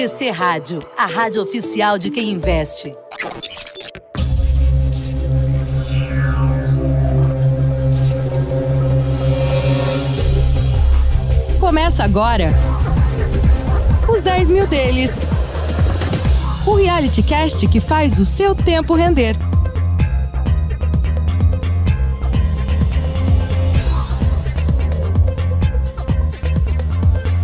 BTC Rádio, a rádio oficial de quem investe. Começa agora os 10 mil deles. O reality cast que faz o seu tempo render.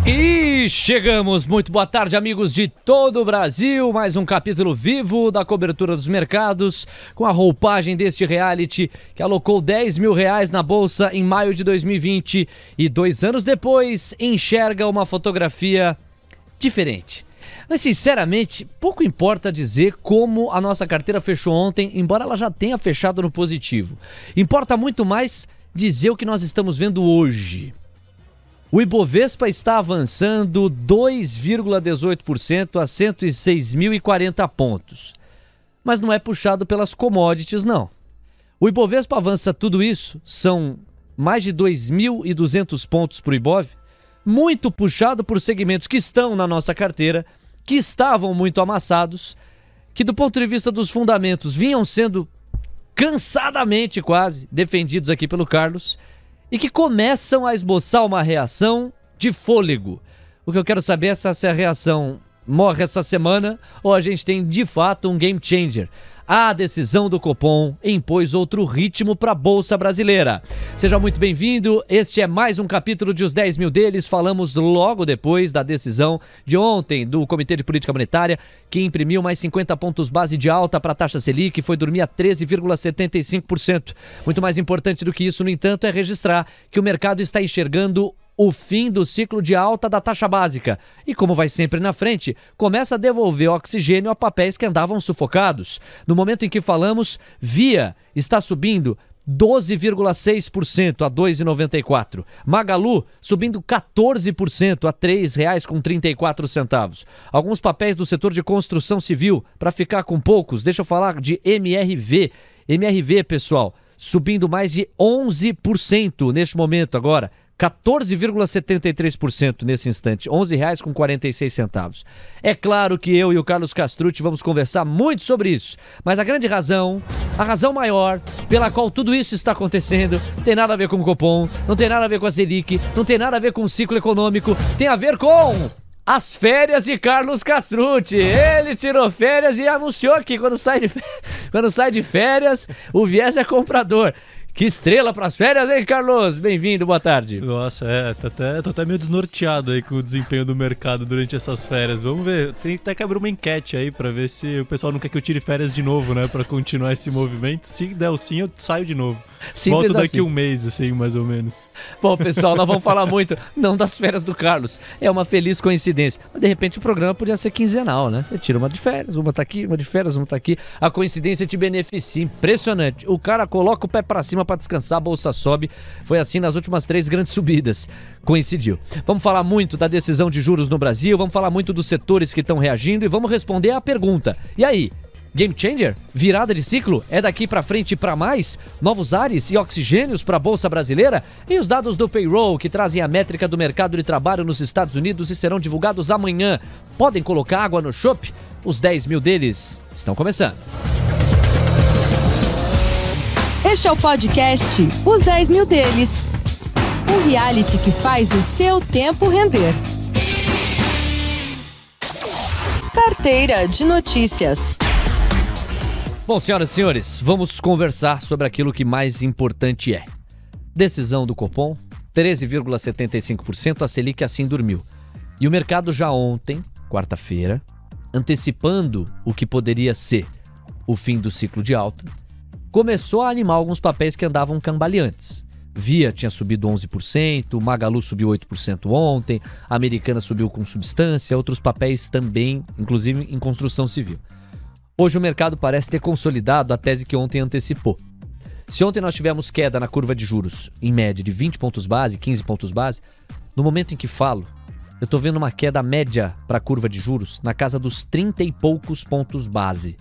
E chegamos! Muito boa tarde, amigos de todo o Brasil. Mais um capítulo vivo da cobertura dos mercados, com a roupagem deste reality que alocou 10 mil reais na bolsa em maio de 2020 e dois anos depois enxerga uma fotografia diferente. Mas, sinceramente, pouco importa dizer como a nossa carteira fechou ontem, embora ela já tenha fechado no positivo. Importa muito mais dizer o que nós estamos vendo hoje. O Ibovespa está avançando 2,18% a 106.040 pontos. Mas não é puxado pelas commodities, não. O Ibovespa avança tudo isso, são mais de 2.200 pontos para o Ibov, muito puxado por segmentos que estão na nossa carteira, que estavam muito amassados, que do ponto de vista dos fundamentos vinham sendo cansadamente quase defendidos aqui pelo Carlos e que começam a esboçar uma reação de fôlego. O que eu quero saber é se essa reação morre essa semana ou a gente tem de fato um game changer. A decisão do Copom impôs outro ritmo para a Bolsa Brasileira. Seja muito bem-vindo. Este é mais um capítulo de Os 10 Mil Deles. Falamos logo depois da decisão de ontem do Comitê de Política Monetária, que imprimiu mais 50 pontos base de alta para a taxa Selic, foi dormir a 13,75%. Muito mais importante do que isso, no entanto, é registrar que o mercado está enxergando o fim do ciclo de alta da taxa básica. E como vai sempre na frente, começa a devolver oxigênio a papéis que andavam sufocados. No momento em que falamos, Via está subindo 12,6% a 2,94. Magalu subindo 14% a R$ 3,34. Alguns papéis do setor de construção civil, para ficar com poucos, deixa eu falar de MRV. MRV, pessoal, subindo mais de 11% neste momento agora. 14,73% nesse instante, R$ 11,46. É claro que eu e o Carlos Castrucci vamos conversar muito sobre isso, mas a grande razão, a razão maior pela qual tudo isso está acontecendo, não tem nada a ver com o Copom, não tem nada a ver com a Selic, não tem nada a ver com o ciclo econômico, tem a ver com as férias de Carlos Castrucci. Ele tirou férias e anunciou que quando sai de, quando sai de férias, o viés é comprador. Que estrela para as férias, hein, Carlos? Bem-vindo, boa tarde. Nossa, é, tô até, tô até meio desnorteado aí com o desempenho do mercado durante essas férias. Vamos ver, tem até que abrir uma enquete aí para ver se o pessoal não quer que eu tire férias de novo, né, para continuar esse movimento. Se der o sim, eu saio de novo. Simples Volto daqui assim. um mês, assim, mais ou menos. Bom, pessoal, nós vamos falar muito, não das férias do Carlos. É uma feliz coincidência. Mas, de repente, o programa podia ser quinzenal, né? Você tira uma de férias, uma tá aqui, uma de férias, uma tá aqui. A coincidência te beneficia. Impressionante. O cara coloca o pé para cima para descansar, a bolsa sobe. Foi assim nas últimas três grandes subidas. Coincidiu. Vamos falar muito da decisão de juros no Brasil, vamos falar muito dos setores que estão reagindo e vamos responder à pergunta. E aí? Game changer? Virada de ciclo? É daqui para frente para mais? Novos ares e oxigênios para a bolsa brasileira? E os dados do payroll que trazem a métrica do mercado de trabalho nos Estados Unidos e serão divulgados amanhã. Podem colocar água no chopp? Os 10 mil deles estão começando. Este é o podcast Os 10 Mil Deles. Um reality que faz o seu tempo render. Carteira de notícias. Bom, senhoras e senhores, vamos conversar sobre aquilo que mais importante é. Decisão do Copom, 13,75%, a Selic assim dormiu. E o mercado já ontem, quarta-feira, antecipando o que poderia ser o fim do ciclo de alta, começou a animar alguns papéis que andavam cambaleantes. Via tinha subido 11%, Magalu subiu 8% ontem, Americana subiu com substância, outros papéis também, inclusive em construção civil. Hoje o mercado parece ter consolidado a tese que ontem antecipou. Se ontem nós tivemos queda na curva de juros, em média de 20 pontos base, 15 pontos base, no momento em que falo, eu estou vendo uma queda média para a curva de juros na casa dos 30 e poucos pontos base.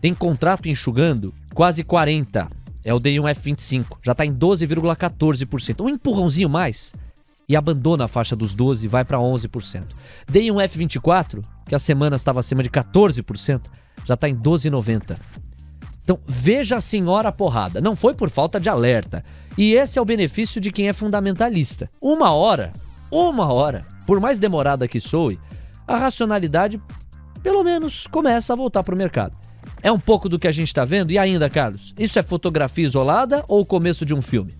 Tem contrato enxugando quase 40, é o D1F25, já está em 12,14%. Um empurrãozinho mais e abandona a faixa dos 12 e vai para 11%. Dei um F24, que a semana estava acima de 14%, já está em 12,90. Então veja a senhora porrada. Não foi por falta de alerta. E esse é o benefício de quem é fundamentalista. Uma hora, uma hora, por mais demorada que soe, a racionalidade pelo menos começa a voltar para o mercado. É um pouco do que a gente está vendo? E ainda, Carlos, isso é fotografia isolada ou o começo de um filme?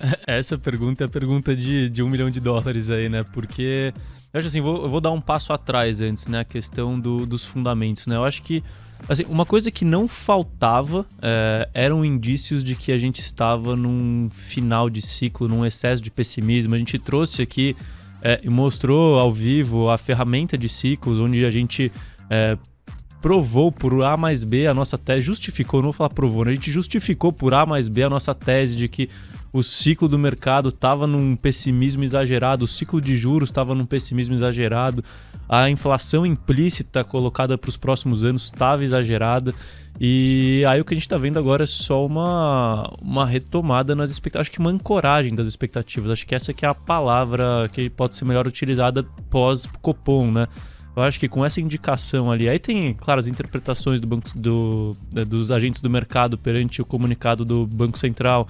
Essa pergunta é a pergunta de, de um milhão de dólares aí, né? Porque eu acho assim, vou, eu vou dar um passo atrás antes, né? A questão do, dos fundamentos, né? Eu acho que assim, uma coisa que não faltava é, eram indícios de que a gente estava num final de ciclo, num excesso de pessimismo. A gente trouxe aqui é, e mostrou ao vivo a ferramenta de ciclos, onde a gente é, provou por A mais B a nossa tese, justificou, não vou falar provou, né? a gente justificou por A mais B a nossa tese de que o ciclo do mercado estava num pessimismo exagerado, o ciclo de juros estava num pessimismo exagerado, a inflação implícita colocada para os próximos anos estava exagerada. E aí o que a gente está vendo agora é só uma, uma retomada nas expectativas, acho que uma ancoragem das expectativas. Acho que essa que é a palavra que pode ser melhor utilizada pós-Copom, né? Eu acho que com essa indicação ali, aí tem, claro, as interpretações do banco, do, né, dos agentes do mercado perante o comunicado do Banco Central,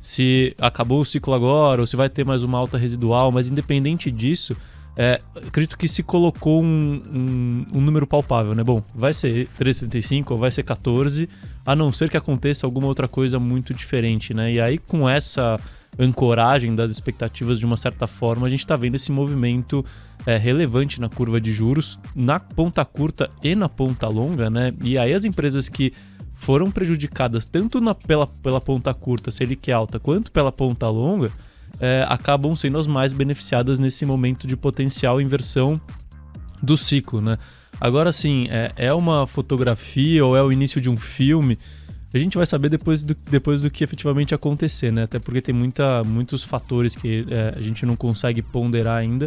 se acabou o ciclo agora ou se vai ter mais uma alta residual, mas independente disso, é, acredito que se colocou um, um, um, número palpável, né? Bom, vai ser 3,75 ou vai ser 14, a não ser que aconteça alguma outra coisa muito diferente, né? E aí, com essa ancoragem das expectativas de uma certa forma, a gente está vendo esse movimento é, relevante na curva de juros, na ponta curta e na ponta longa, né? E aí as empresas que foram prejudicadas tanto na, pela, pela ponta curta, Selic alta, quanto pela ponta longa, é, acabam sendo as mais beneficiadas nesse momento de potencial inversão do ciclo, né? Agora sim, é, é uma fotografia ou é o início de um filme? A gente vai saber depois do, depois do que efetivamente acontecer, né? Até porque tem muita, muitos fatores que é, a gente não consegue ponderar ainda.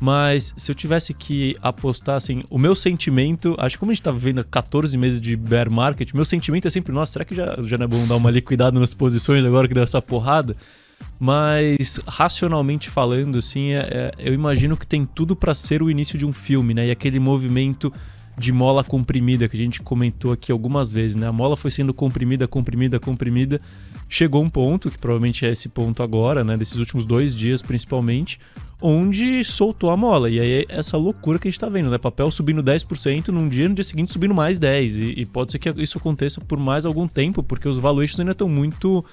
Mas se eu tivesse que apostar, assim, o meu sentimento, acho que como a gente tá vivendo 14 meses de bear market, meu sentimento é sempre, nossa, será que já, já não é bom dar uma liquidada nas posições agora que deu essa porrada? Mas, racionalmente falando, assim, é, é, eu imagino que tem tudo para ser o início de um filme, né? E aquele movimento de mola comprimida que a gente comentou aqui algumas vezes, né? A mola foi sendo comprimida, comprimida, comprimida. Chegou um ponto, que provavelmente é esse ponto agora, né? Desses últimos dois dias, principalmente, onde soltou a mola. E aí é essa loucura que a gente tá vendo, né? Papel subindo 10% num dia, no dia seguinte subindo mais 10%. E, e pode ser que isso aconteça por mais algum tempo, porque os valuations ainda estão muito,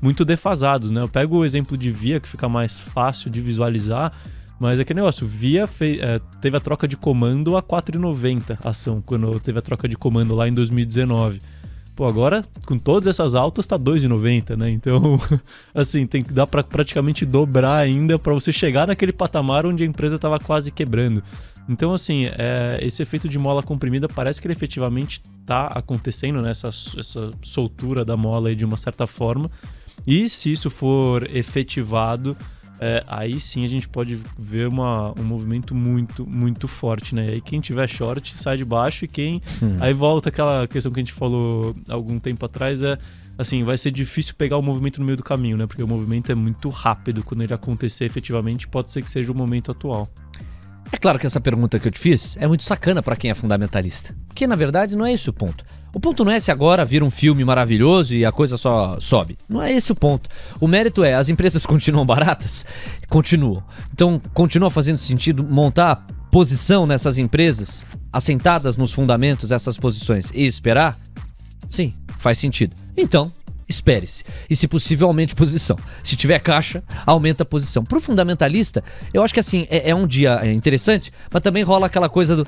muito defasados, né? Eu pego o exemplo de Via, que fica mais fácil de visualizar mas é que negócio, Via é, teve a troca de comando a 4,90 ação, quando teve a troca de comando lá em 2019. Pô, agora, com todas essas altas, tá 2,90, né? Então, assim, tem que dar para praticamente dobrar ainda para você chegar naquele patamar onde a empresa estava quase quebrando. Então, assim, é, esse efeito de mola comprimida parece que ele efetivamente tá acontecendo, né? Essa, essa soltura da mola aí de uma certa forma. E se isso for efetivado, é, aí sim a gente pode ver uma, um movimento muito, muito forte, né? E aí quem tiver short sai de baixo e quem. Hum. Aí volta aquela questão que a gente falou algum tempo atrás: é assim, vai ser difícil pegar o movimento no meio do caminho, né? Porque o movimento é muito rápido. Quando ele acontecer efetivamente, pode ser que seja o momento atual. É claro que essa pergunta que eu te fiz é muito sacana para quem é fundamentalista. Porque na verdade não é esse o ponto. O ponto não é se agora vira um filme maravilhoso e a coisa só sobe. Não é esse o ponto. O mérito é, as empresas continuam baratas? Continuam. Então, continua fazendo sentido montar posição nessas empresas, assentadas nos fundamentos, essas posições, e esperar? Sim, faz sentido. Então, espere-se. E se possível, aumente posição. Se tiver caixa, aumenta a posição. Para o fundamentalista, eu acho que assim, é, é um dia interessante, mas também rola aquela coisa do.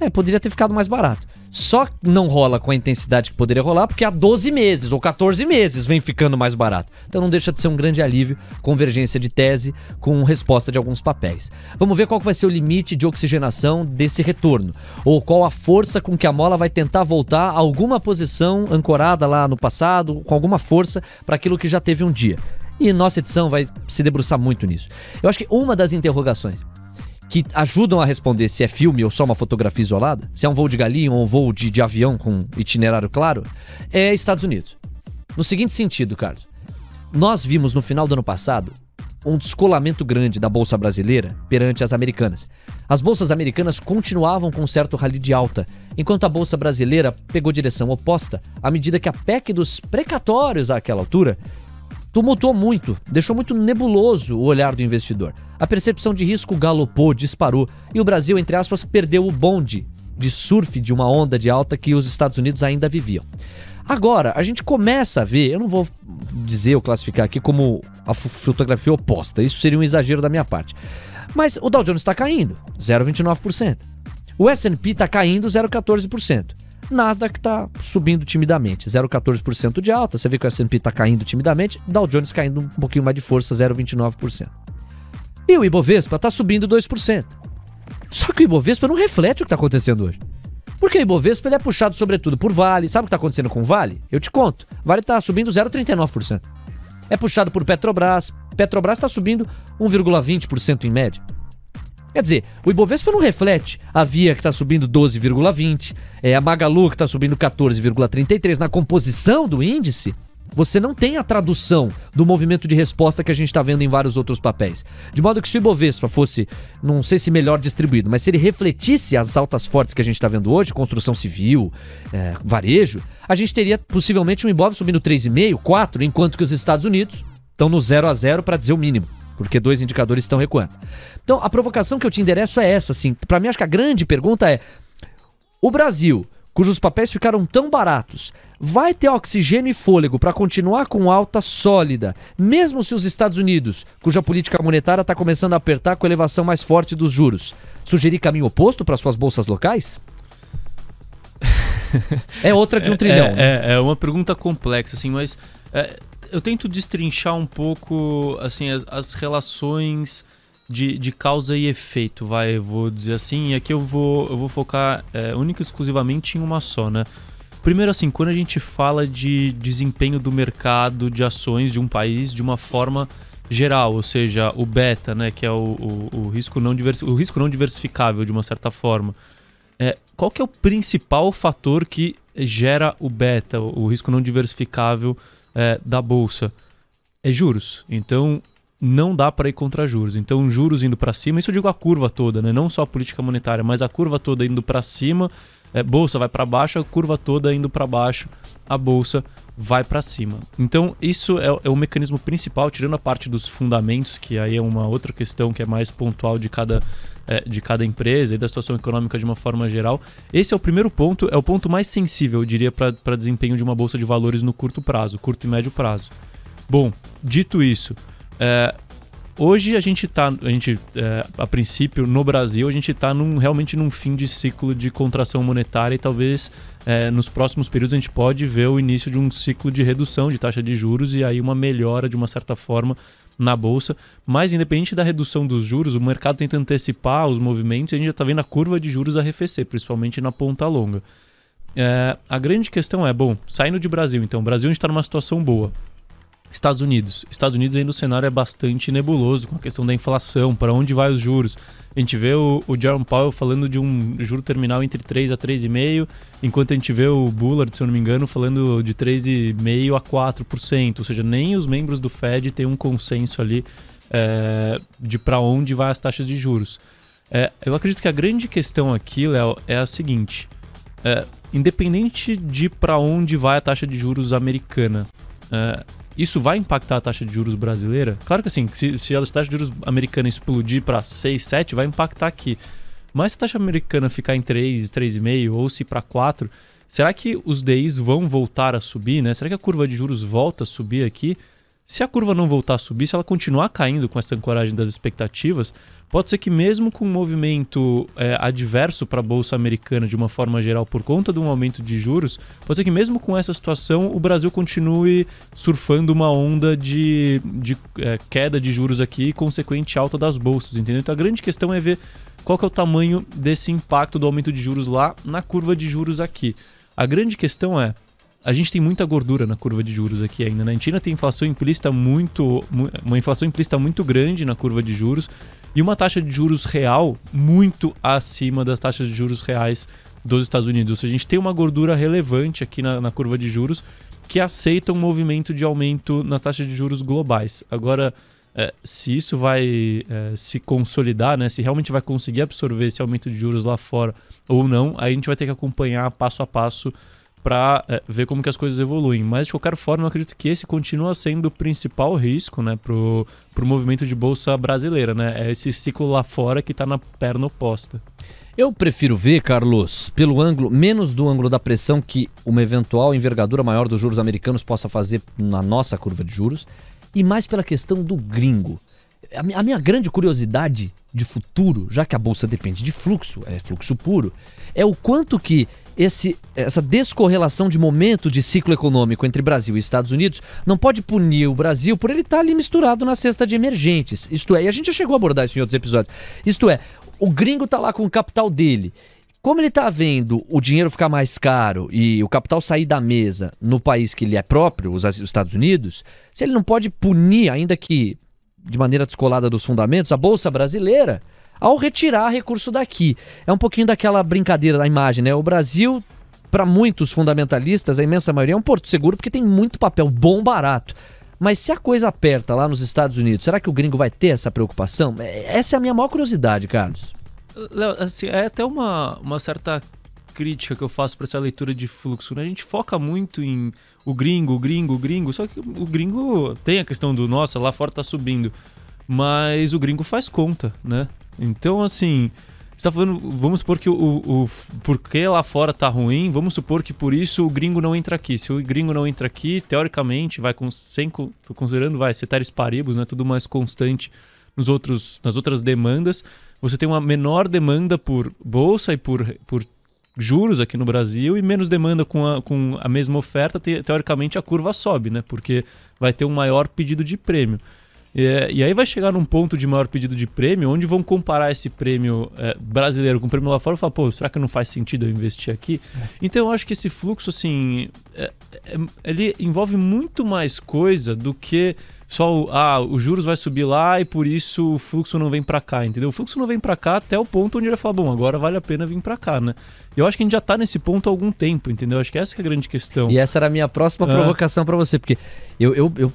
É, poderia ter ficado mais barato. Só não rola com a intensidade que poderia rolar, porque há 12 meses ou 14 meses vem ficando mais barato. Então não deixa de ser um grande alívio, convergência de tese com resposta de alguns papéis. Vamos ver qual vai ser o limite de oxigenação desse retorno, ou qual a força com que a mola vai tentar voltar a alguma posição ancorada lá no passado, com alguma força para aquilo que já teve um dia. E nossa edição vai se debruçar muito nisso. Eu acho que uma das interrogações que ajudam a responder se é filme ou só uma fotografia isolada, se é um voo de galinha ou um voo de, de avião com itinerário claro, é Estados Unidos. No seguinte sentido, Carlos, nós vimos no final do ano passado um descolamento grande da bolsa brasileira perante as americanas. As bolsas americanas continuavam com um certo rally de alta, enquanto a bolsa brasileira pegou direção oposta à medida que a PEC dos precatórios àquela altura tumultuou muito, deixou muito nebuloso o olhar do investidor. A percepção de risco galopou, disparou e o Brasil, entre aspas, perdeu o bonde de surf de uma onda de alta que os Estados Unidos ainda viviam. Agora, a gente começa a ver, eu não vou dizer ou classificar aqui como a fotografia oposta, isso seria um exagero da minha parte. Mas o Dow Jones está caindo, 0,29%. O S&P está caindo 0,14%. Nasdaq está subindo timidamente, 0,14% de alta. Você vê que o S&P está caindo timidamente, Dow Jones caindo um pouquinho mais de força, 0,29%. E o Ibovespa está subindo 2%. Só que o Ibovespa não reflete o que está acontecendo hoje. Porque o Ibovespa ele é puxado sobretudo por Vale. Sabe o que está acontecendo com o Vale? Eu te conto. Vale está subindo 0,39%. É puxado por Petrobras. Petrobras está subindo 1,20% em média. Quer dizer, o Ibovespa não reflete a Via que está subindo 12,20, é a Magalu que está subindo 14,33 na composição do índice você não tem a tradução do movimento de resposta que a gente está vendo em vários outros papéis. De modo que se o Ibovespa fosse, não sei se melhor distribuído, mas se ele refletisse as altas fortes que a gente está vendo hoje, construção civil, é, varejo, a gente teria possivelmente um Ibov subindo 3,5, 4, enquanto que os Estados Unidos estão no 0 a 0 para dizer o mínimo porque dois indicadores estão recuando. Então, a provocação que eu te endereço é essa, assim. Para mim, acho que a grande pergunta é: o Brasil, cujos papéis ficaram tão baratos, vai ter oxigênio e fôlego para continuar com alta sólida, mesmo se os Estados Unidos, cuja política monetária está começando a apertar com a elevação mais forte dos juros, sugerir caminho oposto para suas bolsas locais? é outra de um é, trilhão. É, é, é, uma pergunta complexa, assim, mas é, eu tento destrinchar um pouco assim as, as relações de, de, causa e efeito, vai, vou dizer assim. E aqui eu vou, eu vou focar é, única e exclusivamente em uma só, né? Primeiro, assim, quando a gente fala de desempenho do mercado de ações de um país de uma forma geral, ou seja, o beta, né, que é o, o, o risco, não o risco não diversificável de uma certa forma. É, qual que é o principal fator que gera o beta, o risco não diversificável é, da bolsa? É juros. Então, não dá para ir contra juros. Então, juros indo para cima, isso eu digo a curva toda, né? não só a política monetária, mas a curva toda indo para cima é, bolsa vai para baixo, a curva toda indo para baixo, a bolsa vai para cima. Então, isso é, é, o mecanismo principal, tirando a parte dos fundamentos, que aí é uma outra questão que é mais pontual de cada, é, de cada empresa e da situação econômica de uma forma geral. Esse é o primeiro ponto, é o ponto mais sensível, eu diria, para desempenho de uma bolsa de valores no curto prazo, curto e médio prazo. Bom, dito isso, é, Hoje a gente está, a gente, é, a princípio, no Brasil, a gente está num, realmente num fim de ciclo de contração monetária e talvez é, nos próximos períodos a gente pode ver o início de um ciclo de redução de taxa de juros e aí uma melhora de uma certa forma na bolsa. Mas independente da redução dos juros, o mercado tenta antecipar os movimentos e a gente já está vendo a curva de juros arrefecer, principalmente na ponta longa. É, a grande questão é, bom, saindo de Brasil, então, o Brasil a gente está numa situação boa. Estados Unidos. Estados Unidos ainda o cenário é bastante nebuloso com a questão da inflação, para onde vai os juros. A gente vê o, o Jerome Powell falando de um juro terminal entre 3 a 3,5, enquanto a gente vê o Bullard, se eu não me engano, falando de 3,5 a 4%. Ou seja, nem os membros do Fed têm um consenso ali é, de para onde vai as taxas de juros. É, eu acredito que a grande questão aqui, Léo, é a seguinte: é, independente de para onde vai a taxa de juros americana, é, isso vai impactar a taxa de juros brasileira? Claro que assim, se, se a taxa de juros americana explodir para 6, 7, vai impactar aqui. Mas se a taxa americana ficar em 3, 3,5 ou se para 4, será que os DIs vão voltar a subir, né? Será que a curva de juros volta a subir aqui? Se a curva não voltar a subir, se ela continuar caindo com essa ancoragem das expectativas, pode ser que mesmo com um movimento é, adverso para a bolsa americana de uma forma geral por conta de um aumento de juros, pode ser que mesmo com essa situação o Brasil continue surfando uma onda de, de é, queda de juros aqui e consequente alta das bolsas, entendeu? Então a grande questão é ver qual que é o tamanho desse impacto do aumento de juros lá na curva de juros aqui. A grande questão é a gente tem muita gordura na curva de juros aqui ainda. Né? A China tem inflação implícita muito, uma inflação implícita muito grande na curva de juros e uma taxa de juros real muito acima das taxas de juros reais dos Estados Unidos. A gente tem uma gordura relevante aqui na, na curva de juros que aceita um movimento de aumento nas taxas de juros globais. Agora, é, se isso vai é, se consolidar, né? Se realmente vai conseguir absorver esse aumento de juros lá fora ou não, aí a gente vai ter que acompanhar passo a passo para é, ver como que as coisas evoluem. Mas de qualquer forma, eu acredito que esse continua sendo o principal risco, né, pro, pro movimento de bolsa brasileira, né? É esse ciclo lá fora que está na perna oposta. Eu prefiro ver, Carlos, pelo ângulo, menos do ângulo da pressão que uma eventual envergadura maior dos juros americanos possa fazer na nossa curva de juros, e mais pela questão do gringo. A minha grande curiosidade de futuro, já que a bolsa depende de fluxo, é fluxo puro, é o quanto que esse, essa descorrelação de momento de ciclo econômico entre Brasil e Estados Unidos não pode punir o Brasil por ele estar ali misturado na cesta de emergentes. Isto é, e a gente já chegou a abordar isso em outros episódios. Isto é, o gringo tá lá com o capital dele. Como ele tá vendo o dinheiro ficar mais caro e o capital sair da mesa no país que ele é próprio, os Estados Unidos, se ele não pode punir, ainda que de maneira descolada dos fundamentos, a Bolsa Brasileira ao retirar recurso daqui. É um pouquinho daquela brincadeira da imagem, né? O Brasil, para muitos fundamentalistas, a imensa maioria é um porto seguro porque tem muito papel bom barato. Mas se a coisa aperta lá nos Estados Unidos, será que o gringo vai ter essa preocupação? É, essa é a minha maior curiosidade, Carlos. Léo, assim, é até uma, uma certa crítica que eu faço para essa leitura de fluxo. Né? A gente foca muito em o gringo, o gringo, o gringo, só que o gringo tem a questão do, nossa, lá fora tá subindo. Mas o gringo faz conta, né? Então, assim, você tá falando, vamos supor que o, o, porque lá fora tá ruim, vamos supor que por isso o gringo não entra aqui. Se o gringo não entra aqui, teoricamente, vai com, sem, considerando, vai, ceteris paribus, né, tudo mais constante nos outros, nas outras demandas, você tem uma menor demanda por bolsa e por, por juros aqui no Brasil e menos demanda com a, com a mesma oferta, te, teoricamente a curva sobe, né, porque vai ter um maior pedido de prêmio. É, e aí vai chegar num ponto de maior pedido de prêmio, onde vão comparar esse prêmio é, brasileiro com o prêmio lá fora e falar, pô, será que não faz sentido eu investir aqui? É. Então eu acho que esse fluxo, assim, é, é, ele envolve muito mais coisa do que só o, ah, os juros vai subir lá e por isso o fluxo não vem para cá, entendeu? O fluxo não vem para cá até o ponto onde ele vai falar, bom, agora vale a pena vir para cá, né? Eu acho que a gente já tá nesse ponto há algum tempo, entendeu? Acho que essa que é a grande questão. E essa era a minha próxima é. provocação para você, porque eu, eu, eu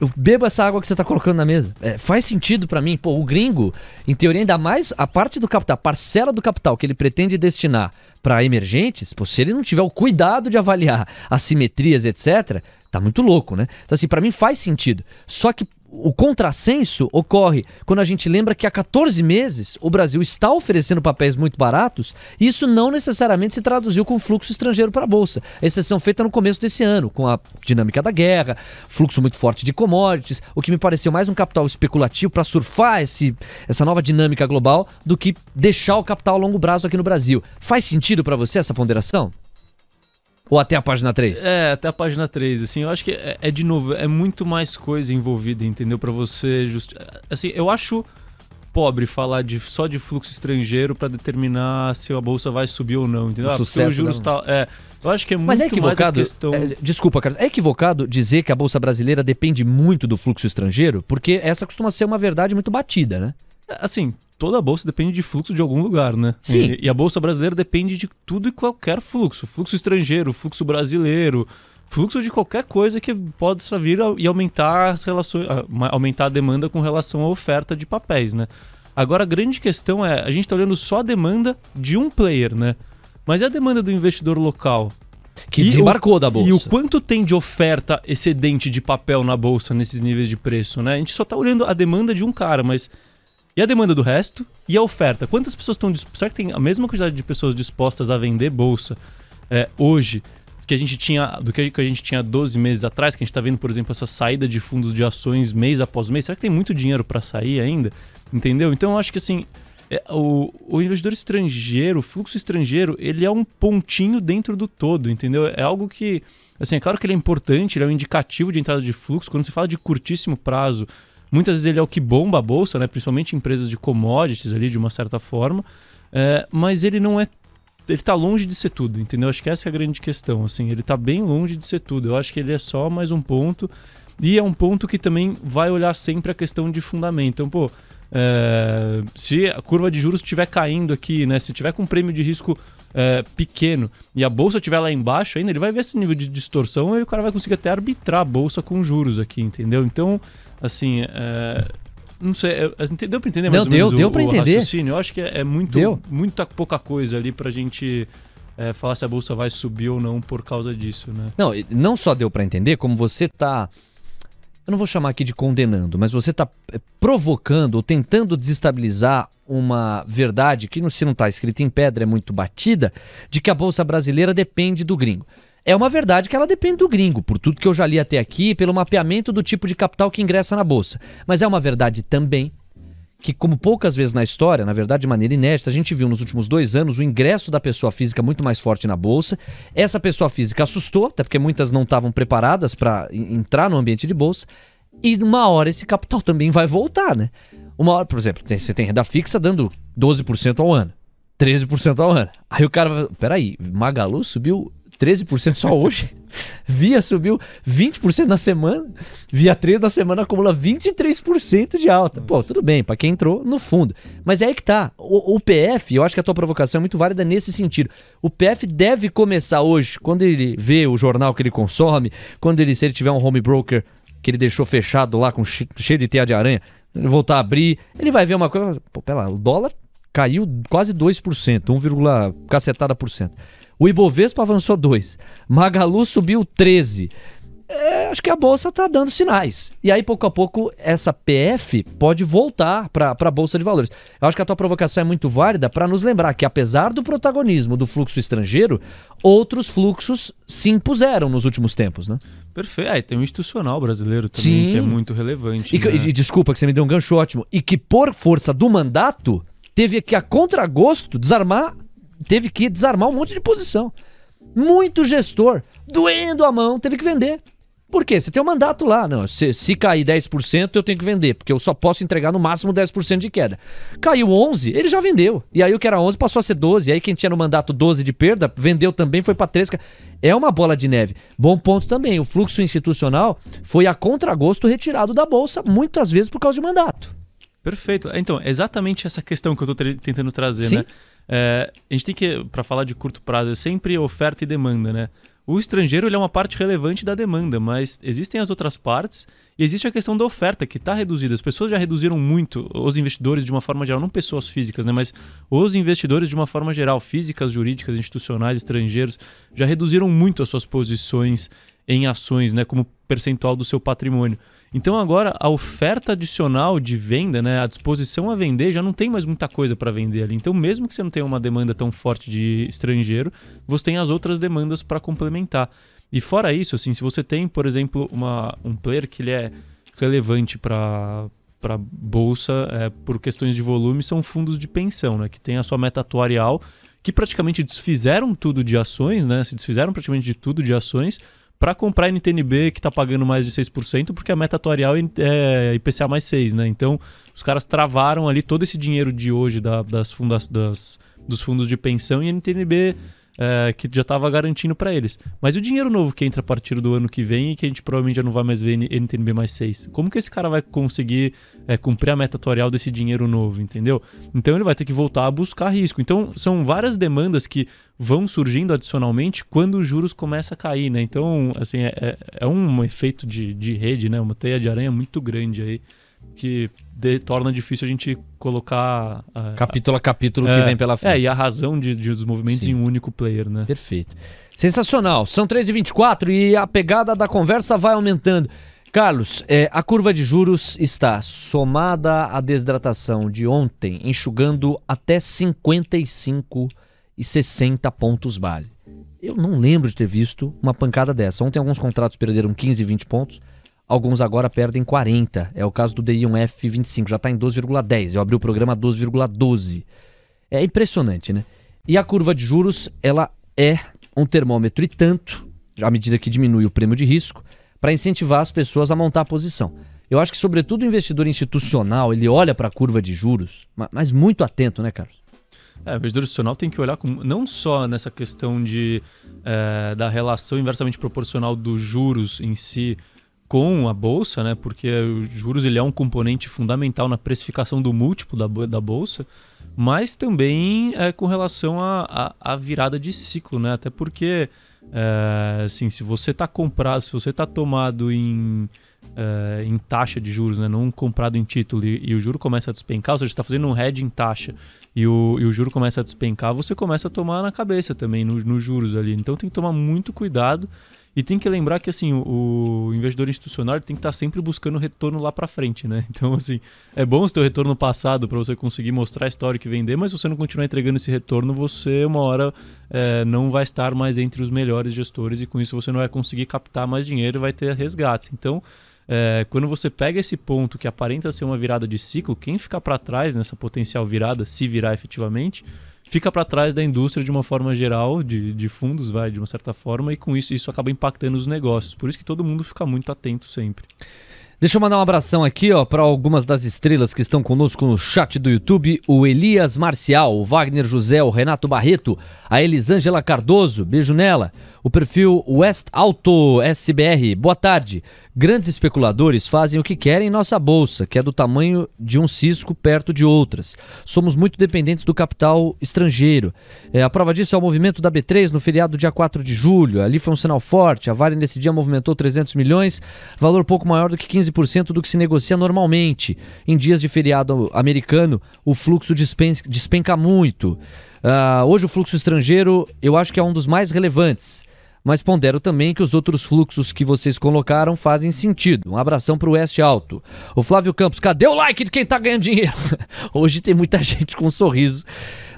eu bebo essa água que você tá colocando na mesa. É, faz sentido para mim. Pô, o gringo, em teoria, ainda mais a parte do capital, a parcela do capital que ele pretende destinar para emergentes, pô, se ele não tiver o cuidado de avaliar assimetrias, etc., tá muito louco, né? Então, assim, para mim faz sentido. Só que o contrassenso ocorre quando a gente lembra que há 14 meses o Brasil está oferecendo papéis muito baratos e isso não necessariamente se traduziu com fluxo estrangeiro para a Bolsa. Exceção feita no começo desse ano, com a dinâmica da guerra, fluxo muito forte de commodities, o que me pareceu mais um capital especulativo para surfar esse, essa nova dinâmica global do que deixar o capital a longo prazo aqui no Brasil. Faz sentido para você essa ponderação? Ou até a página 3? É, até a página 3, assim, eu acho que é, é de novo, é muito mais coisa envolvida, entendeu? para você just... assim, eu acho pobre falar de, só de fluxo estrangeiro para determinar se a bolsa vai subir ou não, entendeu? O ah, sucesso, juros tá, é, eu acho que é muito Mas é equivocado, mais questão... É, desculpa, Carlos, é equivocado dizer que a bolsa brasileira depende muito do fluxo estrangeiro, porque essa costuma ser uma verdade muito batida, né? Assim, toda a bolsa depende de fluxo de algum lugar, né? Sim. E, e, a bolsa brasileira depende de tudo e qualquer fluxo. Fluxo estrangeiro, fluxo brasileiro, fluxo de qualquer coisa que possa vir e aumentar as relações, aumentar a demanda com relação à oferta de papéis, né? Agora a grande questão é, a gente está olhando só a demanda de um player, né? Mas e a demanda do investidor local? Que e desembarcou o, da bolsa. E o quanto tem de oferta excedente de papel na bolsa nesses níveis de preço, né? A gente só está olhando a demanda de um cara, mas e a demanda do resto? E a oferta? Quantas pessoas estão Será que tem a mesma quantidade de pessoas dispostas a vender bolsa é, hoje que a gente tinha do que a gente tinha 12 meses atrás, que a gente está vendo, por exemplo, essa saída de fundos de ações mês após mês? Será que tem muito dinheiro para sair ainda? Entendeu? Então eu acho que assim. É, o, o investidor estrangeiro, o fluxo estrangeiro, ele é um pontinho dentro do todo, entendeu? É algo que, assim, é claro que ele é importante, ele é um indicativo de entrada de fluxo. Quando se fala de curtíssimo prazo, Muitas vezes ele é o que bomba a bolsa, né? principalmente empresas de commodities ali, de uma certa forma. É, mas ele não é. Ele está longe de ser tudo, entendeu? Acho que essa é a grande questão. Assim, ele está bem longe de ser tudo. Eu acho que ele é só mais um ponto. E é um ponto que também vai olhar sempre a questão de fundamento. Então, pô, é, se a curva de juros estiver caindo aqui, né? Se tiver com um prêmio de risco é, pequeno e a bolsa estiver lá embaixo ainda, ele vai ver esse nível de distorção e o cara vai conseguir até arbitrar a bolsa com juros aqui, entendeu? Então, assim, é, não sei, é, deu pra entender mais não, deu, deu o, pra entender. raciocínio? Eu acho que é, é muito, Deu. muita pouca coisa ali pra gente é, falar se a bolsa vai subir ou não por causa disso, né? Não, não só deu pra entender, como você tá. Eu não vou chamar aqui de condenando, mas você tá é, provocando ou tentando desestabilizar uma verdade que, se não tá escrita em pedra, é muito batida, de que a Bolsa Brasileira depende do gringo. É uma verdade que ela depende do gringo, por tudo que eu já li até aqui, pelo mapeamento do tipo de capital que ingressa na Bolsa. Mas é uma verdade também que, como poucas vezes na história, na verdade de maneira inédita, a gente viu nos últimos dois anos o ingresso da pessoa física muito mais forte na bolsa. Essa pessoa física assustou, até porque muitas não estavam preparadas para entrar no ambiente de bolsa. E uma hora esse capital também vai voltar, né? Uma hora, por exemplo, você tem renda fixa dando 12% ao ano, 13% ao ano. Aí o cara vai. Peraí, Magalu subiu 13% só hoje. Via subiu 20% na semana. Via 3 na semana acumula 23% de alta. Pô, tudo bem, pra quem entrou no fundo. Mas é aí que tá. O, o PF, eu acho que a tua provocação é muito válida nesse sentido. O PF deve começar hoje, quando ele vê o jornal que ele consome, quando ele, se ele tiver um home broker que ele deixou fechado lá, com che- cheio de teia de aranha, ele voltar a abrir, ele vai ver uma coisa. Pô, pera lá, o dólar caiu quase 2%, 1, cacetada por cento. O Ibovespa avançou 2. Magalu subiu 13. É, acho que a bolsa tá dando sinais. E aí, pouco a pouco, essa PF pode voltar para a bolsa de valores. Eu acho que a tua provocação é muito válida para nos lembrar que, apesar do protagonismo do fluxo estrangeiro, outros fluxos se impuseram nos últimos tempos, né? Perfeito. Ah, e tem um institucional brasileiro também Sim. que é muito relevante. E, né? e desculpa que você me deu um gancho ótimo. E que, por força do mandato, teve que, a contragosto, desarmar. Teve que desarmar um monte de posição. Muito gestor, doendo a mão, teve que vender. Por quê? Você tem um mandato lá. Não, se, se cair 10%, eu tenho que vender, porque eu só posso entregar no máximo 10% de queda. Caiu 11, ele já vendeu. E aí o que era 11 passou a ser 12. E aí quem tinha no mandato 12 de perda, vendeu também, foi para 13. É uma bola de neve. Bom ponto também, o fluxo institucional foi a contragosto retirado da bolsa, muitas vezes por causa de mandato. Perfeito. Então, é exatamente essa questão que eu estou tentando trazer, Sim. né? É, a gente tem que, para falar de curto prazo, é sempre oferta e demanda, né? O estrangeiro é uma parte relevante da demanda, mas existem as outras partes e existe a questão da oferta que está reduzida. As pessoas já reduziram muito, os investidores de uma forma geral, não pessoas físicas, né? Mas os investidores de uma forma geral, físicas, jurídicas, institucionais, estrangeiros, já reduziram muito as suas posições em ações, né? Como percentual do seu patrimônio. Então agora a oferta adicional de venda, né, a disposição a vender, já não tem mais muita coisa para vender ali. Então mesmo que você não tenha uma demanda tão forte de estrangeiro, você tem as outras demandas para complementar. E fora isso, assim, se você tem, por exemplo, uma, um player que ele é relevante para para bolsa é, por questões de volume são fundos de pensão, né, que tem a sua meta atuarial, que praticamente desfizeram tudo de ações, né, se desfizeram praticamente de tudo de ações para comprar NTNB que está pagando mais de 6%, porque a meta atuarial é IPCA mais 6, né? Então, os caras travaram ali todo esse dinheiro de hoje da- das funda das, dos fundos de pensão e NTNB é, que já estava garantindo para eles. Mas e o dinheiro novo que entra a partir do ano que vem e que a gente provavelmente já não vai mais ver NTNB mais 6? Como que esse cara vai conseguir é, cumprir a meta atuarial desse dinheiro novo, entendeu? Então ele vai ter que voltar a buscar risco. Então são várias demandas que vão surgindo adicionalmente quando os juros começam a cair, né? Então, assim, é, é- é um efeito de, de rede, né? Uma teia de aranha muito grande aí que de- torna difícil a gente colocar ah, Capítulo a capítulo que é, vem pela frente. É, e a razão de, de- dos movimentos Sim. em um único player, né? Perfeito. Sensacional. São 3h24 e a pegada da conversa vai aumentando. Carlos, é, a curva de juros está somada à desidratação de ontem, enxugando até 55 e 60 pontos base. Eu não lembro de ter visto uma pancada dessa. Ontem alguns contratos perderam 15, 20 pontos, alguns agora perdem 40. É o caso do DI1F 25, já está em 12,10. Eu abri o programa a 12,12. É impressionante, né? E a curva de juros, ela é um termômetro e tanto, à medida que diminui o prêmio de risco, para incentivar as pessoas a montar a posição. Eu acho que, sobretudo, o investidor institucional, ele olha para a curva de juros, ma- mas muito atento, né, Carlos? É, o investidor institucional tem que olhar com, não só nessa questão de, é, da relação inversamente proporcional dos juros em si com a bolsa, né? Porque os juros ele é um componente fundamental na precificação do múltiplo da, da bolsa, mas também é, com relação à virada de ciclo, né? Até porque, é, assim, se você está comprado, se você está tomado em, é, em taxa de juros, né? Não comprado em título e, e o juro começa a despencar, ou seja, está fazendo um hedge em taxa e o, e o juro começa a despencar, você começa a tomar na cabeça também nos no juros ali. Então tem que tomar muito cuidado e tem que lembrar que assim, o, o investidor institucional tem que estar tá sempre buscando retorno lá para frente, né? Então, assim, é bom você ter o retorno passado para você conseguir mostrar a história e vender, mas se você não continuar entregando esse retorno, você uma hora é, não vai estar mais entre os melhores gestores e com isso você não vai conseguir captar mais dinheiro e vai ter resgates. Então, é, quando você pega esse ponto que aparenta ser uma virada de ciclo, quem fica para trás nessa potencial virada, se virar efetivamente, fica para trás da indústria de uma forma geral, de, de fundos, vai, de uma certa forma, e com isso isso acaba impactando os negócios. Por isso que todo mundo fica muito atento sempre. Deixa eu mandar um abração aqui, ó, para algumas das estrelas que estão conosco no chat do YouTube: o Elias Marcial, o Wagner José, o Renato Barreto, a Elisângela Cardoso, beijo nela. O perfil West Auto SBR, boa tarde. Grandes especuladores fazem o que querem em nossa bolsa, que é do tamanho de um cisco perto de outras. Somos muito dependentes do capital estrangeiro. É, a prova disso é o movimento da B3 no feriado dia 4 de julho. Ali foi um sinal forte. A Vale nesse dia movimentou 300 milhões, valor pouco maior do que 15% do que se negocia normalmente. Em dias de feriado americano, o fluxo despenca muito. Uh, hoje o fluxo estrangeiro eu acho que é um dos mais relevantes mas pondero também que os outros fluxos que vocês colocaram fazem sentido. Um abração pro Oeste Alto. O Flávio Campos, cadê o like de quem tá ganhando dinheiro? Hoje tem muita gente com um sorriso.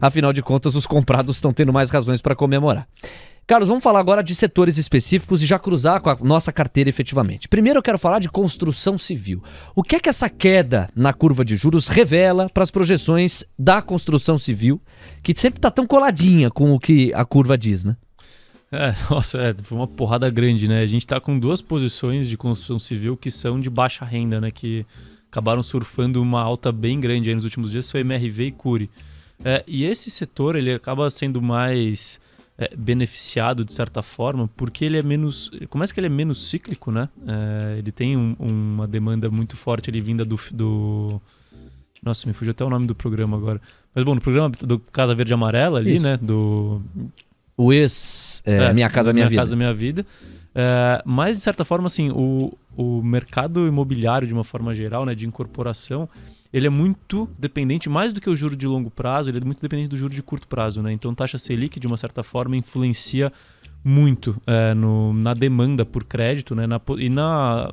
Afinal de contas, os comprados estão tendo mais razões para comemorar. Carlos, vamos falar agora de setores específicos e já cruzar com a nossa carteira efetivamente. Primeiro eu quero falar de construção civil. O que é que essa queda na curva de juros revela para as projeções da construção civil, que sempre está tão coladinha com o que a curva diz, né? É, nossa, é, foi uma porrada grande, né? A gente tá com duas posições de construção civil que são de baixa renda, né? Que acabaram surfando uma alta bem grande nos últimos dias, foi MRV e Curi. É, e esse setor, ele acaba sendo mais é, beneficiado de certa forma, porque ele é menos... Começa que ele é menos cíclico, né? É, ele tem um, uma demanda muito forte ali vinda do, do... Nossa, me fugiu até o nome do programa agora. Mas bom, no programa do Casa Verde Amarela ali, Isso. né? Do o ex é, é, Minha Casa Minha, minha Vida. Casa Minha Vida. É, mas, de certa forma, assim, o, o mercado imobiliário, de uma forma geral, né, de incorporação, ele é muito dependente, mais do que o juro de longo prazo, ele é muito dependente do juro de curto prazo. Né? Então, taxa Selic, de uma certa forma, influencia muito é, no, na demanda por crédito né? na, e na,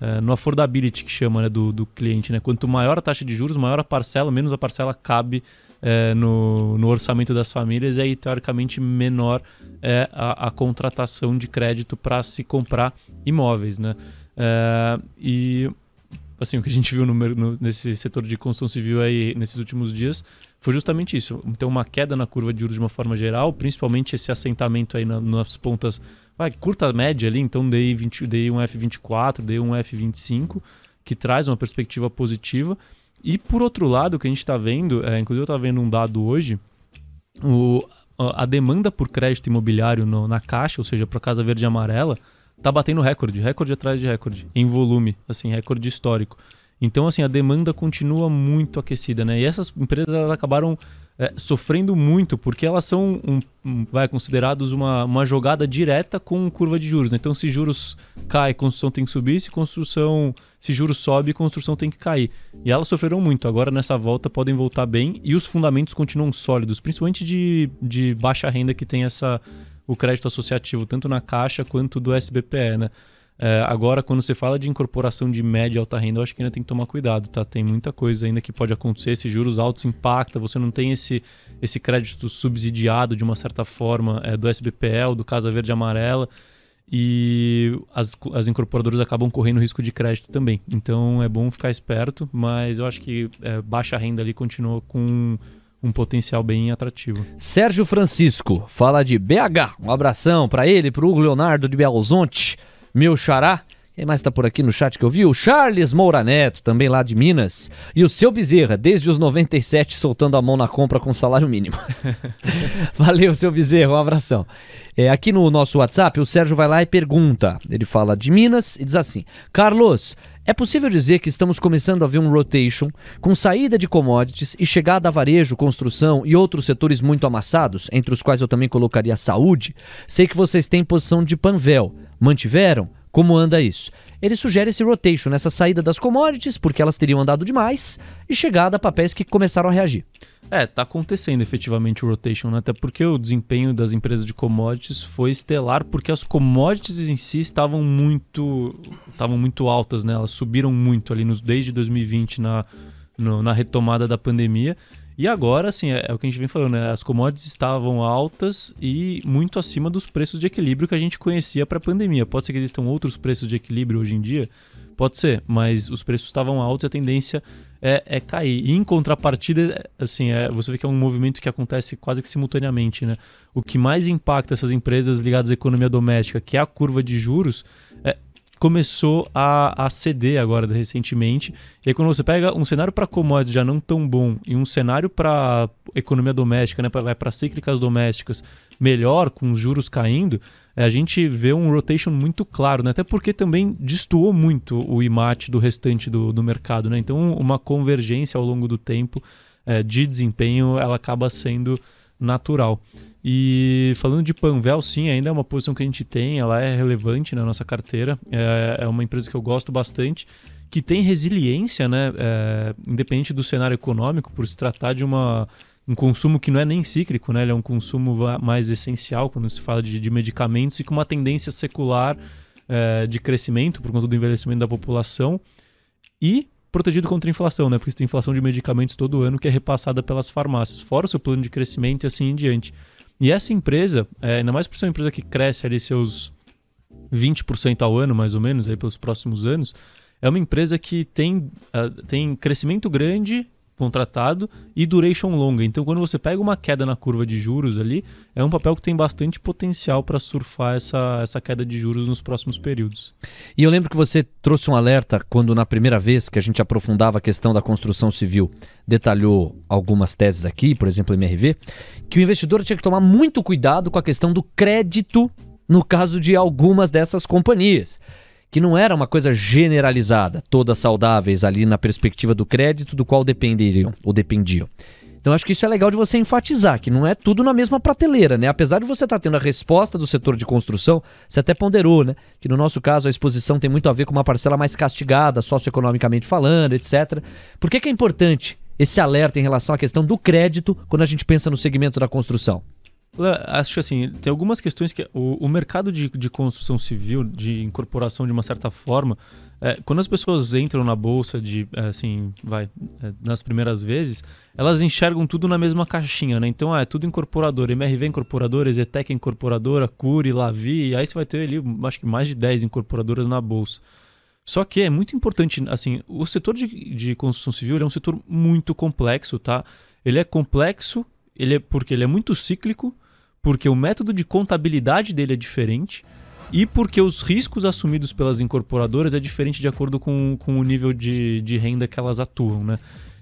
é, no affordability, que chama né, do, do cliente. Né? Quanto maior a taxa de juros, maior a parcela, menos a parcela cabe é, no, no, orçamento das famílias, e aí, teoricamente, menor é a, a contratação de crédito para se comprar imóveis. Né? É, e assim, o que a gente viu no, no, nesse setor de construção civil aí nesses últimos dias foi justamente isso. Então, uma queda na curva de juros de uma forma geral, principalmente esse assentamento aí na, nas pontas, vai, curta média ali, então dei, 20, dei um F24, dei um F25, que traz uma perspectiva positiva. E por outro lado, o que a gente está vendo, é, inclusive eu estava vendo um dado hoje, o, a demanda por crédito imobiliário no, na Caixa, ou seja, para Casa Verde e Amarela, está batendo recorde, recorde atrás de recorde, em volume, assim, recorde histórico. Então, assim, a demanda continua muito aquecida, né? E essas empresas elas acabaram é, sofrendo muito porque elas são um, um, vai considerados uma, uma jogada direta com curva de juros. Né? Então, se juros cai, construção tem que subir. Se construção, se juros sobe, construção tem que cair. E elas sofreram muito. Agora nessa volta podem voltar bem e os fundamentos continuam sólidos, principalmente de, de baixa renda que tem essa o crédito associativo tanto na Caixa quanto do SBPE, né? É, agora, quando você fala de incorporação de média e alta renda, eu acho que ainda tem que tomar cuidado, tá? Tem muita coisa ainda que pode acontecer. Esses juros altos impacta, você não tem esse, esse crédito subsidiado de uma certa forma é, do SBPL, do Casa Verde Amarela, e as, as incorporadoras acabam correndo risco de crédito também. Então é bom ficar esperto, mas eu acho que é, baixa renda ali continua com um potencial bem atrativo. Sérgio Francisco fala de BH. Um abração para ele, para o Leonardo de Belo Horizonte meu xará, Quem mais está por aqui no chat que eu vi? O Charles Moura Neto, também lá de Minas. E o seu Bezerra, desde os 97, soltando a mão na compra com salário mínimo. Valeu, seu Bezerra, um abração. É, aqui no nosso WhatsApp, o Sérgio vai lá e pergunta. Ele fala de Minas e diz assim: Carlos, é possível dizer que estamos começando a ver um rotation com saída de commodities e chegada a varejo, construção e outros setores muito amassados, entre os quais eu também colocaria saúde? Sei que vocês têm posição de Panvel. Mantiveram? Como anda isso? Ele sugere esse rotation, nessa saída das commodities, porque elas teriam andado demais, e chegada a papéis que começaram a reagir. É, tá acontecendo efetivamente o rotation, né? até porque o desempenho das empresas de commodities foi estelar, porque as commodities em si estavam muito, estavam muito altas, né? Elas subiram muito ali nos, desde 2020 na, no, na retomada da pandemia. E agora, assim, é, é, o que a gente vem falando, né? As commodities estavam altas e muito acima dos preços de equilíbrio que a gente conhecia para a pandemia. Pode ser que existam outros preços de equilíbrio hoje em dia, pode ser, mas os preços estavam altos e a tendência é, é cair. E em contrapartida, assim, é, você vê que é um movimento que acontece quase que simultaneamente, né? O que mais impacta essas empresas ligadas à economia doméstica, que é a curva de juros, é, começou a, a ceder agora recentemente. E aí, quando você pega um cenário para commodities já não tão bom e um cenário para economia doméstica, né, para cíclicas domésticas melhor, com os juros caindo, é, a gente vê um rotation muito claro, né? até porque também destoou muito o IMAT do restante do, do mercado. Né? Então, uma convergência ao longo do tempo é, de desempenho ela acaba sendo natural. E falando de Panvel, sim, ainda é uma posição que a gente tem, ela é relevante na nossa carteira. É, é uma empresa que eu gosto bastante, que tem resiliência, né? É, independente do cenário econômico, por se tratar de uma, um consumo que não é nem cíclico, né? Ele é um consumo mais essencial quando se fala de, de medicamentos e com uma tendência secular é, de crescimento por conta do envelhecimento da população. E protegido contra a inflação, né? Porque você tem inflação de medicamentos todo ano que é repassada pelas farmácias, fora o seu plano de crescimento e assim em diante. E essa empresa, é, ainda mais por ser uma empresa que cresce ali seus 20% ao ano, mais ou menos, aí pelos próximos anos, é uma empresa que tem, uh, tem crescimento grande contratado e duration longa. Então, quando você pega uma queda na curva de juros ali, é um papel que tem bastante potencial para surfar essa, essa queda de juros nos próximos períodos. E eu lembro que você trouxe um alerta quando, na primeira vez que a gente aprofundava a questão da construção civil, detalhou algumas teses aqui, por exemplo, MRV, que o investidor tinha que tomar muito cuidado com a questão do crédito no caso de algumas dessas companhias que não era uma coisa generalizada, todas saudáveis ali na perspectiva do crédito do qual dependeriam ou dependiam. Então acho que isso é legal de você enfatizar, que não é tudo na mesma prateleira, né? Apesar de você estar tá tendo a resposta do setor de construção, você até ponderou, né? Que no nosso caso a exposição tem muito a ver com uma parcela mais castigada, socioeconomicamente falando, etc. Por que, que é importante esse alerta em relação à questão do crédito quando a gente pensa no segmento da construção? Acho assim, tem algumas questões que o, o mercado de, de, construção civil, de incorporação de uma certa forma, é, quando as pessoas entram na bolsa de é, assim, vai, é, nas primeiras vezes, elas enxergam tudo na mesma caixinha, né? Então, ah, é tudo incorporador, MRV incorporadora, Exetec incorporadora, Curi, Lavi, aí você vai ter ali, acho que mais de 10 incorporadoras na bolsa. Só que é muito importante, assim, o setor de, de construção civil é um setor muito complexo, tá? Ele é complexo, ele é porque ele é muito cíclico, porque o método de contabilidade dele é diferente e porque os riscos assumidos pelas incorporadoras é diferente de acordo com, com o nível de, de renda que elas atuam, né?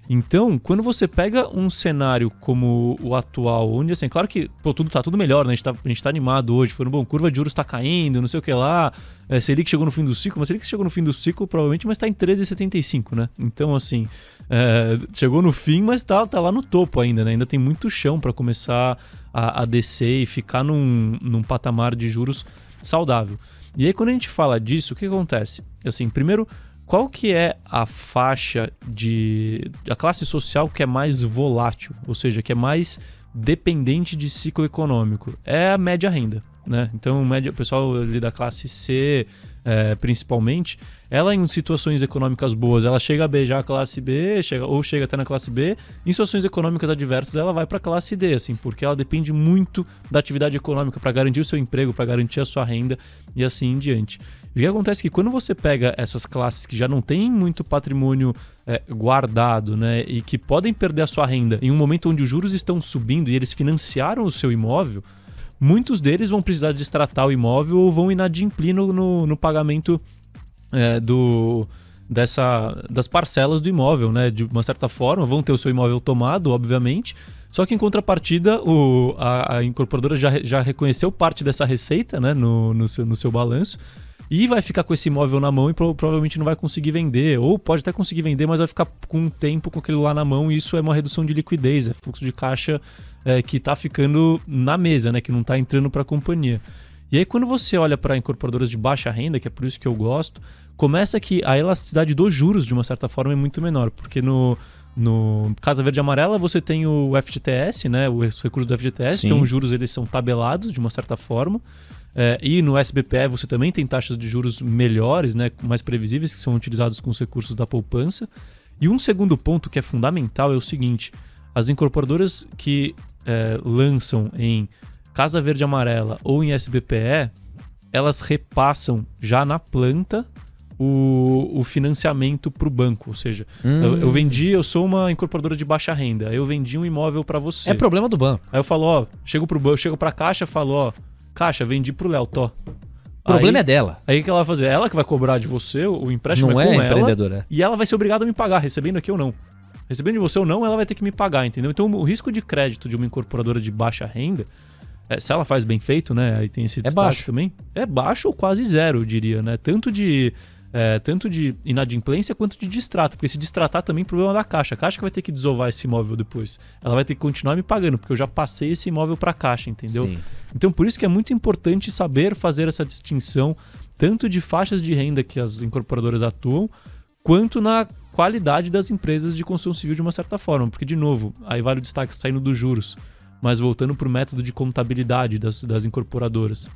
Então, quando você pega um cenário como o atual, onde assim, claro que pô, tudo tá tudo melhor, né? A gente tá, a gente tá animado hoje, falando, bom, curva de juros tá caindo, não sei o que lá, é, Selic chegou no fim do ciclo, mas Selic chegou no fim do ciclo provavelmente, mas tá em 13,75, né? Então, assim, é, chegou no fim, mas tá, tá lá no topo ainda, né? Ainda tem muito chão para começar a, a descer e ficar num, num patamar de juros saudável. E aí, quando a gente fala disso, o que acontece? Assim, primeiro, qual que é a faixa de a classe social que é mais volátil, ou seja, que é mais dependente de ciclo econômico? É a média renda, né? Então, média, o pessoal ali da classe C, é, principalmente, ela em situações econômicas boas, ela chega a beijar a classe B, chega, ou chega até na classe B, em situações econômicas adversas, ela vai para a classe D, assim, porque ela depende muito da atividade econômica para garantir o seu emprego, para garantir a sua renda e assim em diante. o que acontece é que quando você pega essas classes que já não têm muito patrimônio é, guardado, né, e que podem perder a sua renda em um momento onde os juros estão subindo e eles financiaram o seu imóvel, muitos deles vão precisar destratar o imóvel ou vão inadimplir no, no, no pagamento é, do dessa das parcelas do imóvel, né? De uma certa forma, vão ter o seu imóvel tomado, obviamente. Só que em contrapartida, o, a, a incorporadora já, já reconheceu parte dessa receita né, no, no, seu, no seu balanço e vai ficar com esse imóvel na mão e pro, provavelmente não vai conseguir vender, ou pode até conseguir vender, mas vai ficar com um tempo com aquilo lá na mão e isso é uma redução de liquidez, é fluxo de caixa é, que está ficando na mesa, né, que não está entrando para a companhia. E aí quando você olha para incorporadoras de baixa renda, que é por isso que eu gosto, começa que a elasticidade dos juros de uma certa forma é muito menor, porque no no Casa Verde e Amarela você tem o FGTS, né, os recursos do FGTS, Sim. então os juros eles são tabelados de uma certa forma. É, e no SBPE você também tem taxas de juros melhores, né, mais previsíveis, que são utilizados com os recursos da poupança. E um segundo ponto que é fundamental é o seguinte: as incorporadoras que é, lançam em Casa Verde Amarela ou em SBPE, elas repassam já na planta o, o financiamento para o banco. Ou seja, hum. eu, eu, vendi, eu sou uma incorporadora de baixa renda, eu vendi um imóvel para você. É problema do banco. Aí eu falo, ó, chego pro banco, chego pra caixa, falo, ó, caixa, vendi pro Léo, tó. O problema aí, é dela. Aí o que ela vai fazer? Ela que vai cobrar de você, o empréstimo não é, é com empreendedora. ela. E ela vai ser obrigada a me pagar, recebendo aqui ou não. Recebendo de você ou não, ela vai ter que me pagar, entendeu? Então o risco de crédito de uma incorporadora de baixa renda, é, se ela faz bem feito, né? Aí tem esse é baixo também. É baixo ou quase zero, eu diria, né? Tanto de é, tanto de inadimplência quanto de distrato, porque se distratar também é problema da caixa. A caixa que vai ter que desovar esse imóvel depois. Ela vai ter que continuar me pagando, porque eu já passei esse imóvel para a caixa, entendeu? Sim. Então por isso que é muito importante saber fazer essa distinção, tanto de faixas de renda que as incorporadoras atuam, quanto na qualidade das empresas de construção civil de uma certa forma. Porque, de novo, aí vale o destaque saindo dos juros, mas voltando para o método de contabilidade das, das incorporadoras.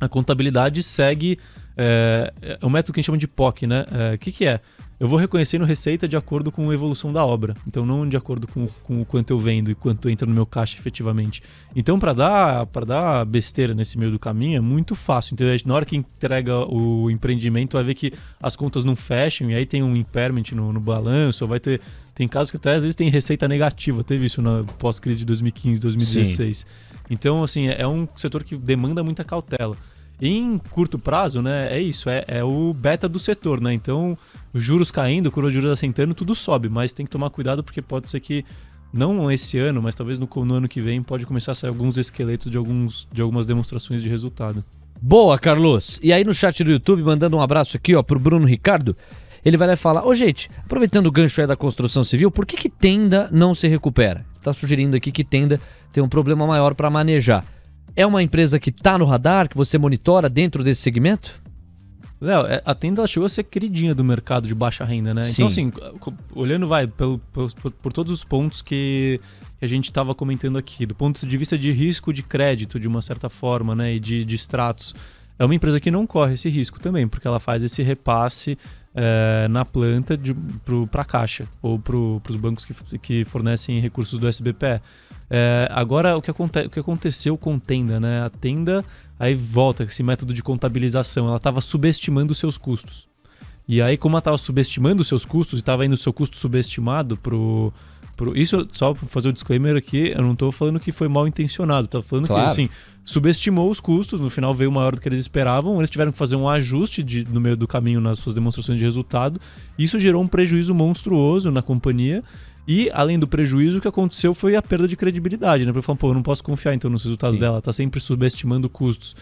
A contabilidade segue é, é um método que a gente chama de POC, né? O é, que, que é? Eu vou reconhecendo receita de acordo com a evolução da obra. Então, não de acordo com, com o quanto eu vendo e quanto entra no meu caixa efetivamente. Então, para dar, dar besteira nesse meio do caminho é muito fácil. Então, na hora que entrega o empreendimento, vai ver que as contas não fecham e aí tem um impairment no, no balanço, vai ter. Tem casos que até às vezes tem receita negativa. Teve isso na pós-crise de 2015, 2016. Sim. Então, assim, é um setor que demanda muita cautela. Em curto prazo, né, é isso, é, é o beta do setor, né? Então, os juros caindo, curva de juros assentando, tudo sobe, mas tem que tomar cuidado porque pode ser que não esse ano, mas talvez no, no, ano que vem pode começar a sair alguns esqueletos de, alguns, de algumas demonstrações de resultado. Boa, Carlos. E aí no chat do YouTube, mandando um abraço aqui, ó, pro Bruno Ricardo. Ele vai lá falar: Ô, gente, aproveitando o gancho aí da construção civil, por que, que tenda não se recupera? Está sugerindo aqui que tenda tem um problema maior para manejar. É uma empresa que está no radar, que você monitora dentro desse segmento? Léo, é, a tenda chegou a ser queridinha do mercado de baixa renda, né? Então, Sim. Então, assim, olhando, vai, pelo, por, por todos os pontos que, que a gente estava comentando aqui, do ponto de vista de risco de crédito, de uma certa forma, né? E de, de extratos, é uma empresa que não corre esse risco também, porque ela faz esse repasse é, na planta para a caixa ou para os bancos que, que fornecem recursos do SBPE. É, agora, o que, aconte, o que aconteceu com Tenda, né? A Tenda, aí volta esse método de contabilização, ela estava subestimando os seus custos. E aí, como ela estava subestimando os seus custos e estava indo o seu custo subestimado pro, pro. Isso, só para fazer o disclaimer aqui, eu não estou falando que foi mal intencionado, estou falando claro. que assim, subestimou os custos, no final veio maior do que eles esperavam, eles tiveram que fazer um ajuste de, no meio do caminho nas suas demonstrações de resultado. Isso gerou um prejuízo monstruoso na companhia. E, além do prejuízo, o que aconteceu foi a perda de credibilidade, né? Porque falou, pô, eu não posso confiar então nos resultados Sim. dela, tá sempre subestimando custos.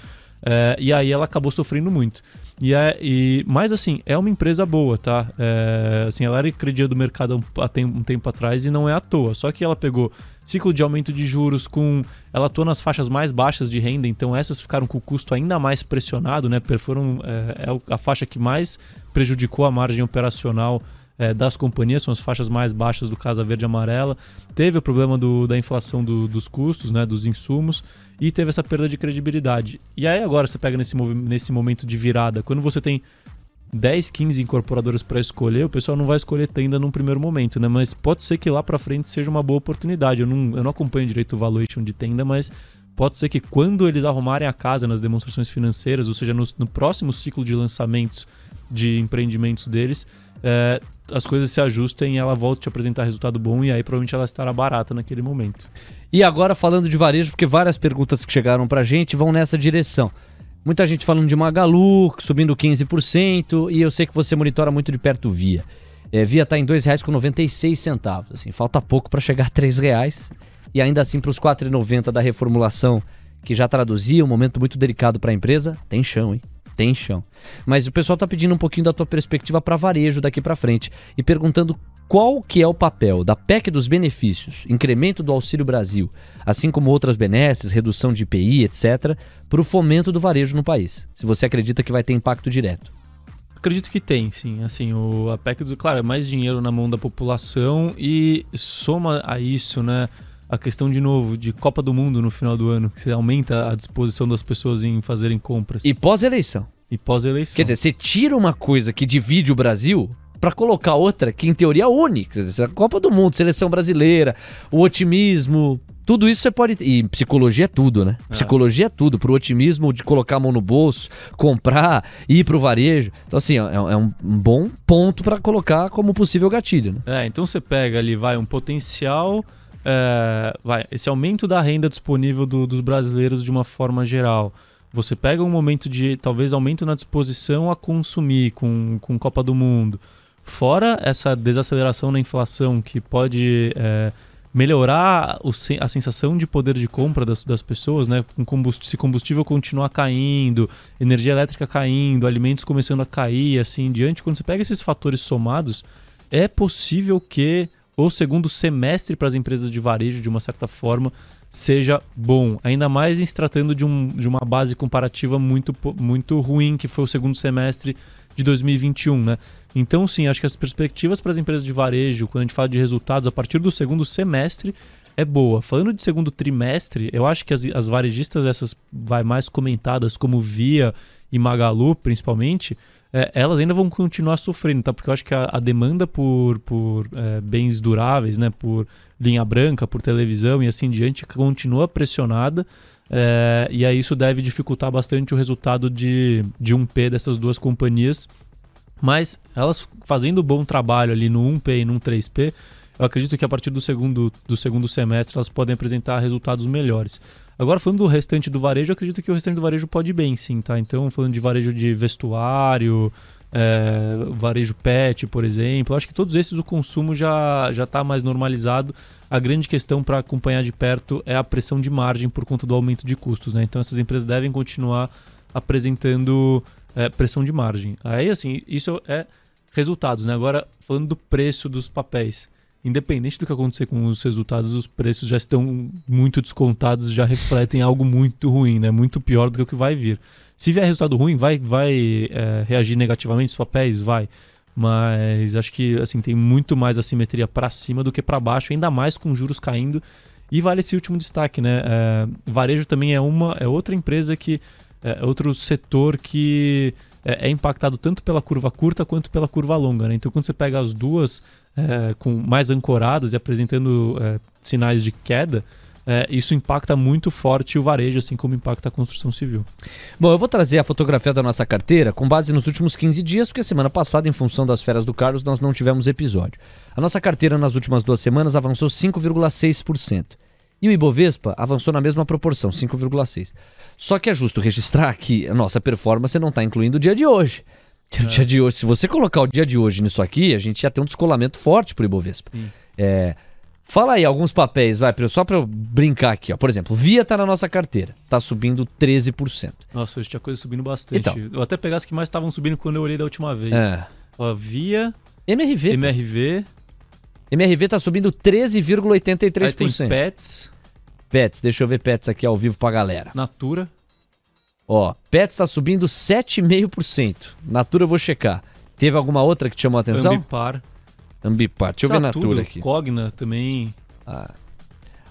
É, e aí ela acabou sofrendo muito. E, é, e, mas assim, é uma empresa boa, tá? É, assim, ela era credia do mercado há tem, um tempo atrás e não é à toa. Só que ela pegou ciclo de aumento de juros com. Ela atua nas faixas mais baixas de renda, então essas ficaram com o custo ainda mais pressionado, né? Foram, é, é a faixa que mais prejudicou a margem operacional é, das companhias, são as faixas mais baixas do Casa Verde e Amarela. Teve o problema do, da inflação do, dos custos, né, dos insumos, e teve essa perda de credibilidade. E aí agora você pega nesse, nesse momento de virada, quando você tem 10, 15 incorporadoras para escolher, o pessoal não vai escolher tenda num primeiro momento, né? Mas pode ser que lá para frente seja uma boa oportunidade. Eu não, eu não acompanho direito o valuation de tenda, mas pode ser que quando eles arrumarem a casa nas demonstrações financeiras, ou seja, no, no próximo ciclo de lançamentos de empreendimentos deles, é, as coisas se ajustem e ela volte a apresentar resultado bom e aí provavelmente ela estará barata naquele momento. E agora falando de varejo, porque várias perguntas que chegaram pra gente vão nessa direção. Muita gente falando de Magalu, subindo 15%, e eu sei que você monitora muito de perto Via. É, Via está em R$ 2,96. Assim, falta pouco para chegar a R$ reais e ainda assim para os R$ 4,90 da reformulação, que já traduzia um momento muito delicado para a empresa, tem chão, hein? Tem chão. Mas o pessoal está pedindo um pouquinho da tua perspectiva para varejo daqui para frente e perguntando qual que é o papel da PEC dos benefícios, incremento do Auxílio Brasil, assim como outras benesses, redução de IPI, etc., para o fomento do varejo no país. Se você acredita que vai ter impacto direto. Acredito que tem, sim. Assim, o, a PEC, do, claro, é mais dinheiro na mão da população e soma a isso, né? A questão, de novo, de Copa do Mundo no final do ano, que você aumenta a disposição das pessoas em fazerem compras. E pós-eleição. E pós-eleição. Quer dizer, você tira uma coisa que divide o Brasil para colocar outra que em teoria une. Quer dizer, a Copa do Mundo, seleção brasileira, o otimismo, tudo isso você pode. E psicologia é tudo, né? É. Psicologia é tudo. Pro otimismo de colocar a mão no bolso, comprar, ir pro varejo. Então, assim, é, é um bom ponto para colocar como possível gatilho. Né? É, então você pega ali, vai, um potencial. É, vai, esse aumento da renda disponível do, dos brasileiros de uma forma geral. Você pega um momento de talvez aumento na disposição a consumir com, com Copa do Mundo. Fora essa desaceleração na inflação que pode é, melhorar o, a sensação de poder de compra das, das pessoas, né? Com se combustível continuar caindo, energia elétrica caindo, alimentos começando a cair, assim em diante, quando você pega esses fatores somados, é possível que o segundo semestre para as empresas de varejo, de uma certa forma, seja bom. Ainda mais em se tratando de, um, de uma base comparativa muito, muito ruim, que foi o segundo semestre de 2021, né? Então, sim, acho que as perspectivas para as empresas de varejo, quando a gente fala de resultados a partir do segundo semestre, é boa. Falando de segundo trimestre, eu acho que as, as varejistas, essas vai mais comentadas, como Via e Magalu, principalmente, é, elas ainda vão continuar sofrendo, tá? Porque eu acho que a, a demanda por, por é, bens duráveis, né? Por linha branca, por televisão e assim diante, continua pressionada. É, e aí isso deve dificultar bastante o resultado de, de 1P dessas duas companhias. Mas elas fazendo bom trabalho ali no 1P e no 3P, eu acredito que a partir do segundo, do segundo semestre elas podem apresentar resultados melhores. Agora, falando do restante do varejo, acredito que o restante do varejo pode ir bem, sim, tá? Então, falando de varejo de vestuário, é, varejo pet, por exemplo, acho que todos esses o consumo já já está mais normalizado. A grande questão para acompanhar de perto é a pressão de margem por conta do aumento de custos, né? Então essas empresas devem continuar apresentando é, pressão de margem. Aí assim, isso é resultados, né? Agora falando do preço dos papéis, independente do que acontecer com os resultados, os preços já estão muito descontados, já refletem algo muito ruim, né? Muito pior do que o que vai vir. Se vier resultado ruim, vai, vai é, reagir negativamente os papéis, vai. Mas acho que assim tem muito mais assimetria para cima do que para baixo, ainda mais com juros caindo. E vale esse último destaque, né? É, varejo também é uma é outra empresa que é outro setor que é, é impactado tanto pela curva curta quanto pela curva longa. Né? Então, quando você pega as duas é, com mais ancoradas e apresentando é, sinais de queda, é, isso impacta muito forte o varejo, assim como impacta a construção civil. Bom, eu vou trazer a fotografia da nossa carteira com base nos últimos 15 dias, porque semana passada, em função das férias do Carlos, nós não tivemos episódio. A nossa carteira nas últimas duas semanas avançou 5,6%. E o Ibovespa avançou na mesma proporção, 5,6%. Só que é justo registrar que a nossa performance não está incluindo o dia de hoje. Que é. dia de hoje, se você colocar o dia de hoje nisso aqui, a gente ia ter um descolamento forte para o Ibovespa. É, Fala aí alguns papéis, vai, só para eu brincar aqui, ó. Por exemplo, Via tá na nossa carteira, tá subindo 13%. Nossa, hoje tinha coisa subindo bastante. Então, eu até pegar as que mais estavam subindo quando eu olhei da última vez. É. Ó, Via, MRV. MRV. MRV tá subindo 13,83%. Aí tem Pets. Pets, deixa eu ver Pets aqui ao vivo pra galera. Natura. Ó, Pets tá subindo 7,5%. Natura eu vou checar. Teve alguma outra que te chamou a atenção? Ambipar. Ambipar. Deixa eu ver a Natura aqui. Cogna também. Ah.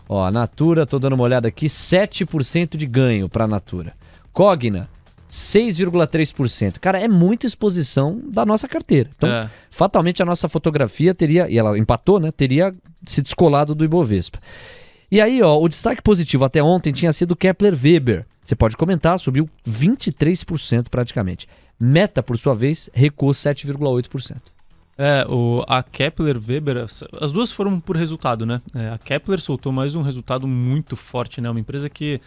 Ó, a Natura, tô dando uma olhada aqui, 7% de ganho para a Natura. Cogna, 6,3%. Cara, é muita exposição da nossa carteira. Então, é. fatalmente a nossa fotografia teria, e ela empatou, né? Teria se descolado do Ibovespa. E aí, ó, o destaque positivo até ontem tinha sido Kepler Weber. Você pode comentar, subiu 23% praticamente. Meta, por sua vez, recuou 7,8%. É, o, a Kepler Weber, as duas foram por resultado, né? É, a Kepler soltou mais um resultado muito forte, né? Uma empresa que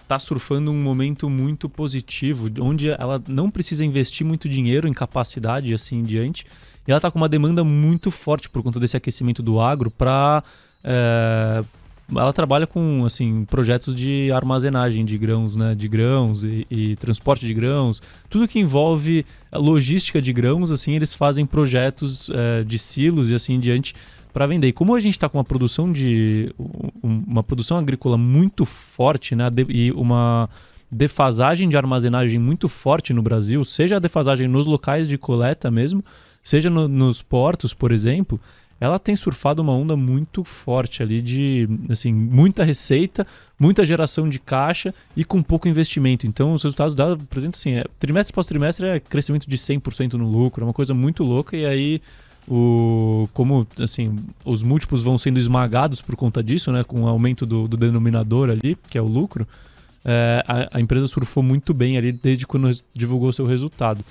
está surfando um momento muito positivo, onde ela não precisa investir muito dinheiro em capacidade e assim em diante. E ela está com uma demanda muito forte por conta desse aquecimento do agro para. É, ela trabalha com assim projetos de armazenagem de grãos, né, de grãos e, e, transporte de grãos, tudo que envolve logística de grãos, assim eles fazem projetos é, de silos e assim em diante para vender. E como a gente está com uma produção de uma produção agrícola muito forte, né, e uma defasagem de armazenagem muito forte no Brasil, seja a defasagem nos locais de coleta mesmo, seja no, nos portos, por exemplo, ela tem surfado uma onda muito forte ali de, assim, muita receita, muita geração de caixa e com pouco investimento. Então, os resultados dela, exemplo, assim, é, trimestre após trimestre é crescimento de 100% no lucro, é uma coisa muito louca e aí o como assim os múltiplos vão sendo esmagados por conta disso, né, com o aumento do, do denominador ali, que é o lucro, é, a, a, empresa surfou muito bem ali desde quando divulgou seu resultado.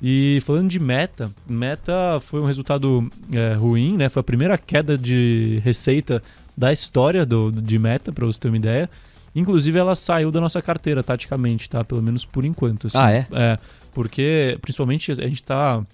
E falando de meta, meta foi um resultado é, ruim, né? Foi a primeira queda de receita da história do, de meta, para você ter uma ideia. Inclusive, ela saiu da nossa carteira, taticamente, tá? Pelo menos por enquanto. Assim. Ah, é? É, porque, principalmente, a gente está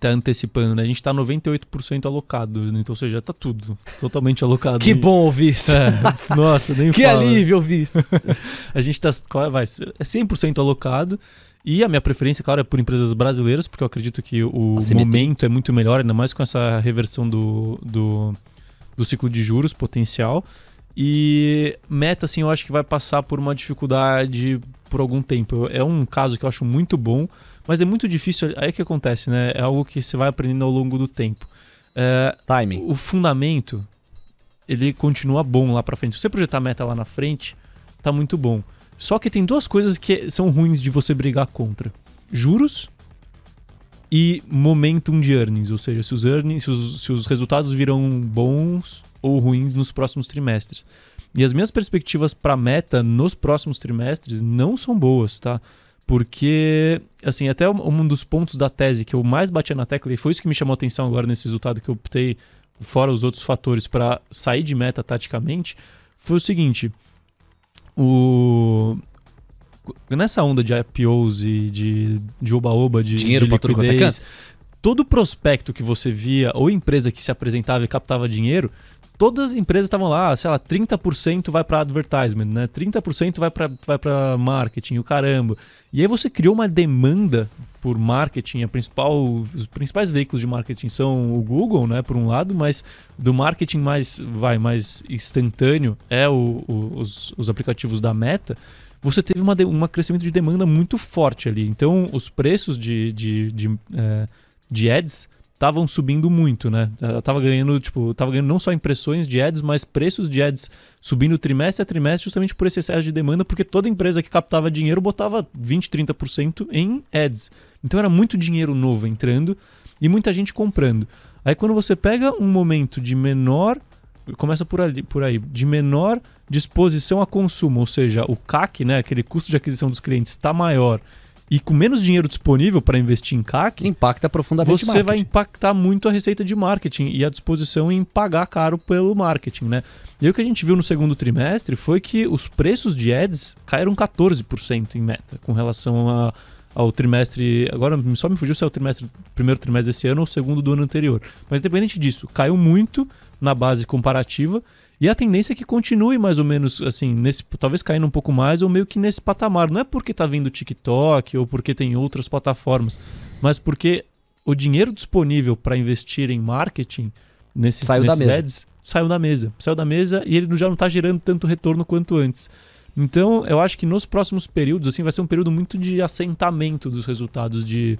tá antecipando, né? A gente tá 98% alocado, né? então, ou seja, tá tudo totalmente alocado. Que bom ouvir isso. É, nossa, nem Que fala. alívio ouvir isso. a gente tá, vai, é 100% alocado e a minha preferência, claro, é por empresas brasileiras, porque eu acredito que o momento é muito melhor, ainda mais com essa reversão do, do, do ciclo de juros potencial. E meta, assim, eu acho que vai passar por uma dificuldade por algum tempo. É um caso que eu acho muito bom, mas é muito difícil. Aí que acontece, né? É algo que você vai aprendendo ao longo do tempo. É, Timing. O fundamento, ele continua bom lá para frente. Se você projetar meta lá na frente, tá muito bom. Só que tem duas coisas que são ruins de você brigar contra: juros e momentum de earnings, ou seja, se os earnings, se os, se os resultados virão bons ou ruins nos próximos trimestres. E as minhas perspectivas para meta nos próximos trimestres não são boas, tá? Porque, assim, até um dos pontos da tese que eu mais batia na tecla, e foi isso que me chamou a atenção agora nesse resultado que eu optei, fora os outros fatores, para sair de meta taticamente, foi o seguinte: o nessa onda de IPOs e de, de oba-oba, de, Dinheiro de é liquidez, todo prospecto que você via ou empresa que se apresentava e captava dinheiro, todas as empresas estavam lá, sei lá, 30% vai para advertisement, né? 30% vai para vai para marketing, o caramba. E aí você criou uma demanda por marketing, a principal, os principais veículos de marketing são o Google, né, por um lado, mas do marketing mais vai mais instantâneo é o, o, os, os aplicativos da Meta. Você teve uma, um crescimento de demanda muito forte ali. Então, os preços de, de, de, é, de ads estavam subindo muito, né? Ela tava ganhando, tipo, tava ganhando não só impressões de ads, mas preços de ads subindo trimestre a trimestre justamente por esse excesso de demanda, porque toda empresa que captava dinheiro botava 20, 30% em ads. Então era muito dinheiro novo entrando e muita gente comprando. Aí quando você pega um momento de menor começa por ali, por aí, de menor disposição a consumo, ou seja, o CAC, né, aquele custo de aquisição dos clientes está maior e com menos dinheiro disponível para investir em CAC, impacta profundamente você vai impactar muito a receita de marketing e a disposição em pagar caro pelo marketing, né? E o que a gente viu no segundo trimestre foi que os preços de ads caíram 14% em meta com relação a, ao trimestre. Agora só me fugiu se é o trimestre, primeiro trimestre desse ano ou o segundo do ano anterior. Mas independente disso, caiu muito na base comparativa e a tendência é que continue mais ou menos assim, nesse, talvez caindo um pouco mais ou meio que nesse patamar. Não é porque está vindo TikTok ou porque tem outras plataformas, mas porque o dinheiro disponível para investir em marketing nesses, saiu nesses da mesa. ads saiu da mesa. Saiu da mesa e ele já não está gerando tanto retorno quanto antes. Então, eu acho que nos próximos períodos, assim, vai ser um período muito de assentamento dos resultados de,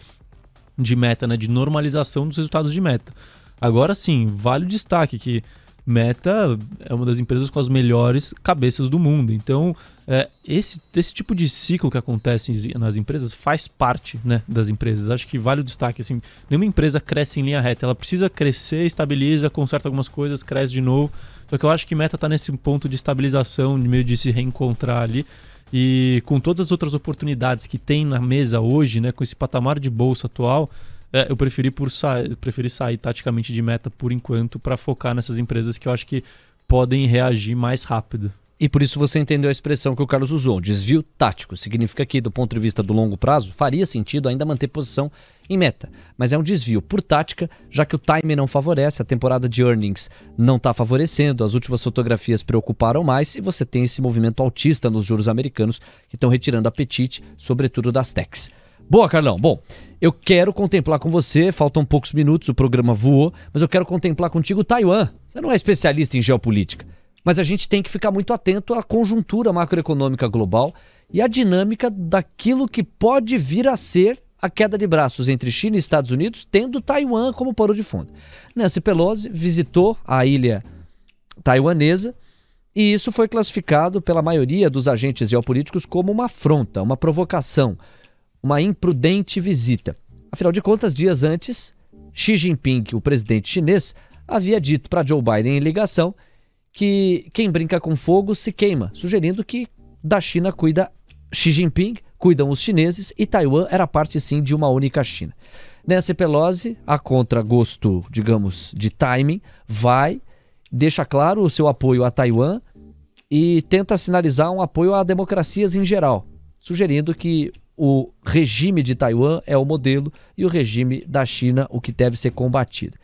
de meta, né? De normalização dos resultados de meta. Agora sim, vale o destaque que Meta é uma das empresas com as melhores cabeças do mundo. Então, é, esse, esse tipo de ciclo que acontece nas empresas faz parte né, das empresas. Acho que vale o destaque. Assim, nenhuma empresa cresce em linha reta. Ela precisa crescer, estabiliza, conserta algumas coisas, cresce de novo. Só que eu acho que Meta está nesse ponto de estabilização, de meio de se reencontrar ali. E com todas as outras oportunidades que tem na mesa hoje, né, com esse patamar de bolsa atual, é, eu preferi por sa preferi sair taticamente de meta por enquanto para focar nessas empresas que eu acho que podem reagir mais rápido. E por isso você entendeu a expressão que o Carlos usou, desvio tático. Significa que, do ponto de vista do longo prazo, faria sentido ainda manter posição em meta. Mas é um desvio por tática, já que o time não favorece, a temporada de earnings não está favorecendo, as últimas fotografias preocuparam mais e você tem esse movimento altista nos juros americanos que estão retirando apetite, sobretudo das techs. Boa, Carlão. Bom, eu quero contemplar com você, faltam poucos minutos, o programa voou, mas eu quero contemplar contigo Taiwan. Você não é especialista em geopolítica mas a gente tem que ficar muito atento à conjuntura macroeconômica global e à dinâmica daquilo que pode vir a ser a queda de braços entre China e Estados Unidos, tendo Taiwan como pano de fundo. Nancy Pelosi visitou a ilha taiwanesa e isso foi classificado pela maioria dos agentes geopolíticos como uma afronta, uma provocação, uma imprudente visita. Afinal de contas, dias antes, Xi Jinping, o presidente chinês, havia dito para Joe Biden em ligação que quem brinca com fogo se queima, sugerindo que da China cuida Xi Jinping, cuidam os chineses e Taiwan era parte sim de uma única China. Nancy Pelosi, a contragosto, digamos, de timing, vai, deixa claro o seu apoio a Taiwan e tenta sinalizar um apoio a democracias em geral, sugerindo que o regime de Taiwan é o modelo e o regime da China o que deve ser combatido.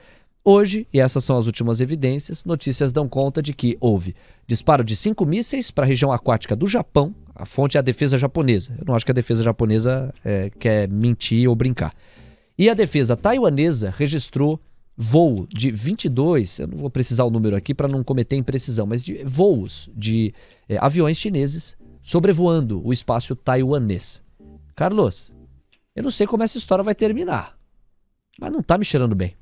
Hoje, e essas são as últimas evidências, notícias dão conta de que houve disparo de cinco mísseis para a região aquática do Japão. A fonte é a defesa japonesa. Eu não acho que a defesa japonesa é, quer mentir ou brincar. E a defesa taiwanesa registrou voo de 22, eu não vou precisar o número aqui para não cometer imprecisão, mas de voos de é, aviões chineses sobrevoando o espaço taiwanês. Carlos, eu não sei como essa história vai terminar, mas não está me cheirando bem.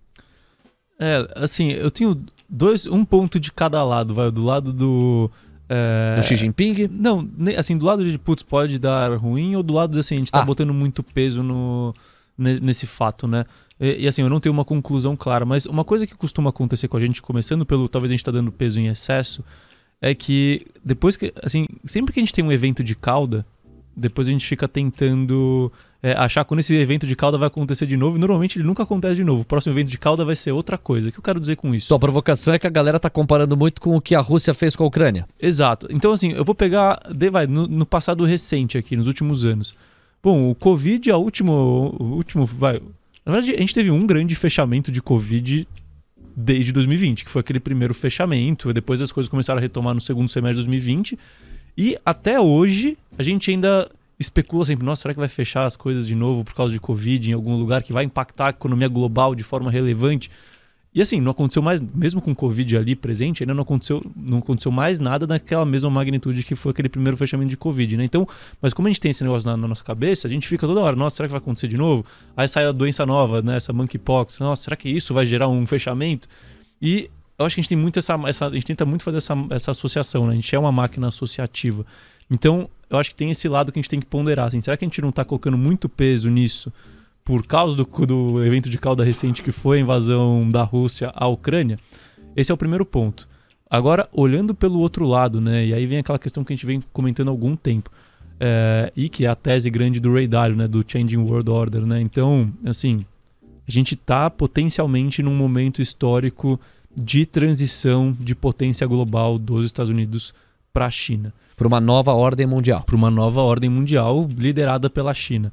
É, assim, eu tenho dois, um ponto de cada lado, vai, do lado do... É... Do Xi Jinping? Não, assim, do lado de, putz, pode dar ruim, ou do lado de, assim, a gente tá Ah. botando muito peso no, ne- nesse fato, né? E, e, assim, eu não tenho uma conclusão clara, mas uma coisa que costuma acontecer com a gente, começando pelo, talvez a gente tá dando peso em excesso, é que depois que, assim, sempre que a gente tem um evento de cauda, depois a gente fica tentando é, achar quando esse evento de cauda vai acontecer de novo, e normalmente ele nunca acontece de novo. O próximo evento de cauda vai ser outra coisa. O que eu quero dizer com isso? Sua provocação é que a galera tá comparando muito com o que a Rússia fez com a Ucrânia. Exato. Então, assim, eu vou pegar vai, no, no passado recente aqui, nos últimos anos. Bom, o Covid, a último, o último, vai. Na verdade, a gente teve um grande fechamento de Covid desde 2020, que foi aquele primeiro fechamento. Depois as coisas começaram a retomar no segundo semestre de 2020. E até hoje, a gente ainda especula sempre, nossa, será que vai fechar as coisas de novo por causa de Covid em algum lugar que vai impactar a economia global de forma relevante? E assim, não aconteceu mais, mesmo com Covid ali presente, ainda não aconteceu, não aconteceu mais nada naquela mesma magnitude que foi aquele primeiro fechamento de Covid, né? Então, mas como a gente tem esse negócio na, na nossa cabeça, a gente fica toda hora, nossa, será que vai acontecer de novo? Aí sai a doença nova, né? Essa monkeypox, nossa, será que isso vai gerar um fechamento? E eu acho que a gente tem muito essa, essa a gente tenta muito fazer essa, essa associação, né? A gente é uma máquina associativa. Então, eu acho que tem esse lado que a gente tem que ponderar, assim, será que a gente não tá colocando muito peso nisso? por causa do, do evento de cauda recente que foi a invasão da Rússia à Ucrânia, esse é o primeiro ponto. Agora, olhando pelo outro lado, né, e aí vem aquela questão que a gente vem comentando há algum tempo, é, e que é a tese grande do Ray Dalio, né, do Changing World Order, né, então, assim, a gente está potencialmente num momento histórico de transição de potência global dos Estados Unidos para a China Para uma nova ordem mundial. para uma nova ordem mundial liderada pela China.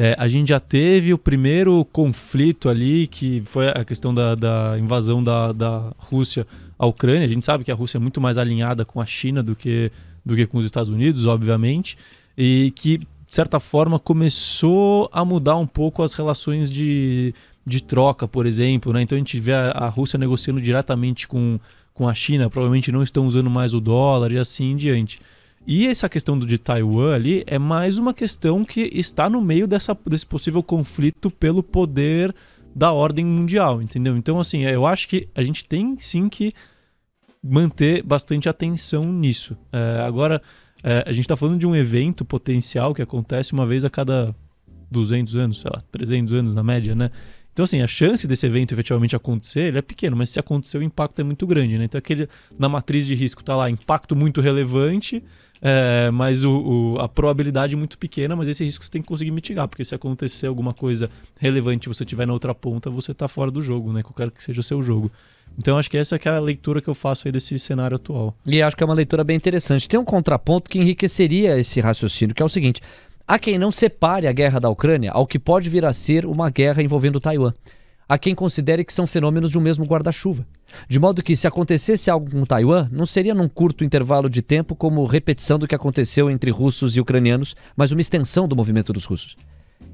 É, a gente já teve o primeiro conflito ali, que foi a questão da, da invasão da, da Rússia à Ucrânia. A gente sabe que a Rússia é muito mais alinhada com a China do que, do que com os Estados Unidos, obviamente, e que, de certa forma, começou a mudar um pouco as relações de, de troca, por exemplo. Né? Então a gente vê a, a Rússia negociando diretamente com, com a China, provavelmente não estão usando mais o dólar e assim em diante. E essa questão do de Taiwan ali é mais uma questão que está no meio dessa, desse possível conflito pelo poder da ordem mundial, entendeu? Então, assim, eu acho que a gente tem sim que manter bastante atenção nisso. É, agora, é, a gente está falando de um evento potencial que acontece uma vez a cada 200 anos, sei lá, 300 anos na média, né? Então, assim, a chance desse evento efetivamente acontecer ele é pequeno, mas se acontecer, o impacto é muito grande, né? Então, aquele, na matriz de risco tá lá, impacto muito relevante, É, mas o, o, a probabilidade é muito pequena, mas esse risco você tem que conseguir mitigar, porque se acontecer alguma coisa relevante e você estiver na outra ponta, você está fora do jogo, né? Qualquer que seja o seu jogo. Então acho que essa é a leitura que eu faço aí desse cenário atual. E acho que é uma leitura bem interessante. Tem um contraponto que enriqueceria esse raciocínio, que é o seguinte: há quem não separe a guerra da Ucrânia ao que pode vir a ser uma guerra envolvendo Taiwan. Há quem considere que são fenômenos de um mesmo guarda-chuva. De modo que, se acontecesse algo com Taiwan, não seria num curto intervalo de tempo como repetição do que aconteceu entre russos e ucranianos, mas uma extensão do movimento dos russos.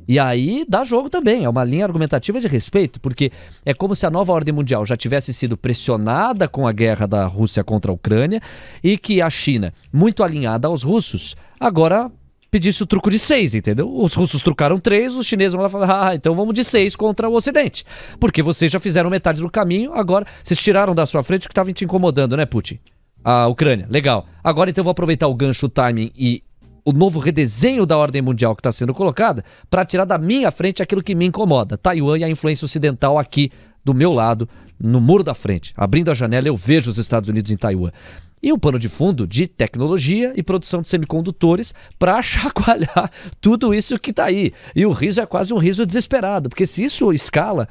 E aí dá jogo também, é uma linha argumentativa de respeito, porque é como se a nova ordem mundial já tivesse sido pressionada com a guerra da Rússia contra a Ucrânia e que a China, muito alinhada aos russos, agora pedisse o truco de seis, entendeu? Os russos trucaram três, os chineses vão lá falar, ah, então vamos de seis contra o Ocidente. Porque vocês já fizeram metade do caminho, agora vocês tiraram da sua frente o que estava te incomodando, né, Putin? A Ucrânia, legal. Agora então vou aproveitar o gancho, o timing e o novo redesenho da ordem mundial que está sendo colocada para tirar da minha frente aquilo que me incomoda. Taiwan e a influência ocidental aqui do meu lado, no muro da frente. Abrindo a janela, eu vejo os Estados Unidos em Taiwan. E um pano de fundo de tecnologia e produção de semicondutores para chacoalhar tudo isso que está aí. E o riso é quase um riso desesperado, porque se isso escala,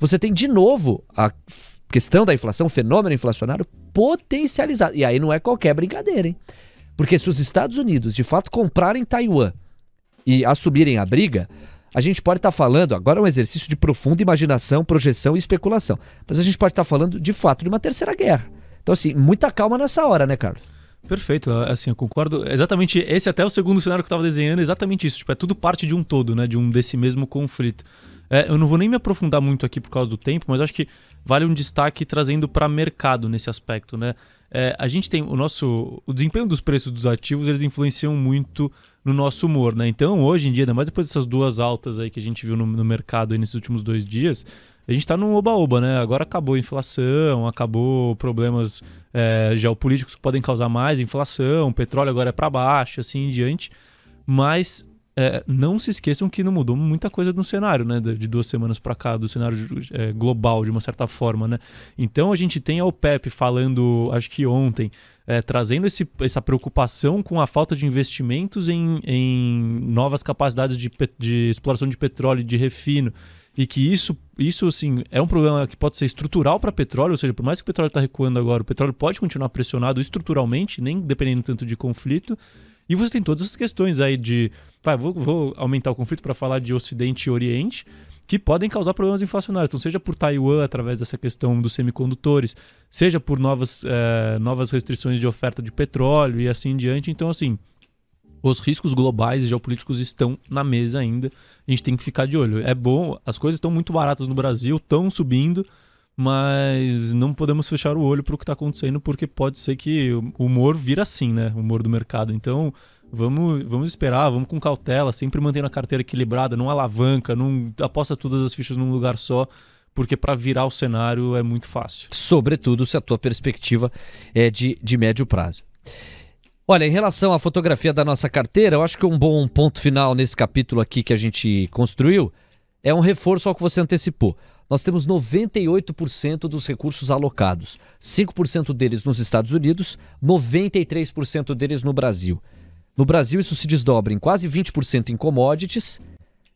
você tem de novo a questão da inflação, o fenômeno inflacionário potencializado. E aí não é qualquer brincadeira, hein? Porque se os Estados Unidos de fato comprarem Taiwan e assumirem a briga, a gente pode estar tá falando, agora é um exercício de profunda imaginação, projeção e especulação, mas a gente pode estar tá falando de fato de uma terceira guerra. Então, assim, muita calma nessa hora, né, Carlos? Perfeito, assim, eu concordo. Exatamente, esse até é o segundo cenário que eu estava desenhando, exatamente isso. Tipo, é tudo parte de um todo, né? De um desse mesmo conflito. É, eu não vou nem me aprofundar muito aqui por causa do tempo, mas acho que vale um destaque trazendo para mercado nesse aspecto, né? É, a gente tem o nosso. O desempenho dos preços dos ativos, eles influenciam muito no nosso humor, né? Então, hoje em dia, ainda mais depois dessas duas altas aí que a gente viu no, no mercado nesses últimos dois dias, a gente está num oba-oba, né? Agora acabou a inflação, acabou problemas é, geopolíticos que podem causar mais inflação, o petróleo agora é para baixo, assim em diante. Mas é, não se esqueçam que não mudou muita coisa no cenário, né? De duas semanas para cá, do cenário é, global, de uma certa forma, né? Então a gente tem a OPEP falando, acho que ontem, é, trazendo esse, essa preocupação com a falta de investimentos em, em novas capacidades de, de exploração de petróleo e de refino e que isso, isso assim, é um problema que pode ser estrutural para petróleo, ou seja, por mais que o petróleo está recuando agora, o petróleo pode continuar pressionado estruturalmente, nem dependendo tanto de conflito. E você tem todas as questões aí de. Vai, vou, vou aumentar o conflito para falar de Ocidente e Oriente, que podem causar problemas inflacionários. Então, seja por Taiwan, através dessa questão dos semicondutores, seja por novas, é, novas restrições de oferta de petróleo e assim em diante. Então, assim, os riscos globais e geopolíticos estão na mesa ainda. A gente tem que ficar de olho. É bom, as coisas estão muito baratas no Brasil, estão subindo mas não podemos fechar o olho para o que está acontecendo, porque pode ser que o humor vira assim, né? O humor do mercado. Então, vamos, vamos esperar, vamos com cautela, sempre mantendo a carteira equilibrada, não alavanca, não aposta todas as fichas num lugar só, porque para virar o cenário é muito fácil. Sobretudo se a tua perspectiva é de, de médio prazo. Olha, em relação à fotografia da nossa carteira, eu acho que um bom ponto final nesse capítulo aqui que a gente construiu é um reforço ao que você antecipou nós temos 98% dos recursos alocados, 5% deles nos Estados Unidos, 93% deles no Brasil. No Brasil, isso se desdobra em quase 20% em commodities,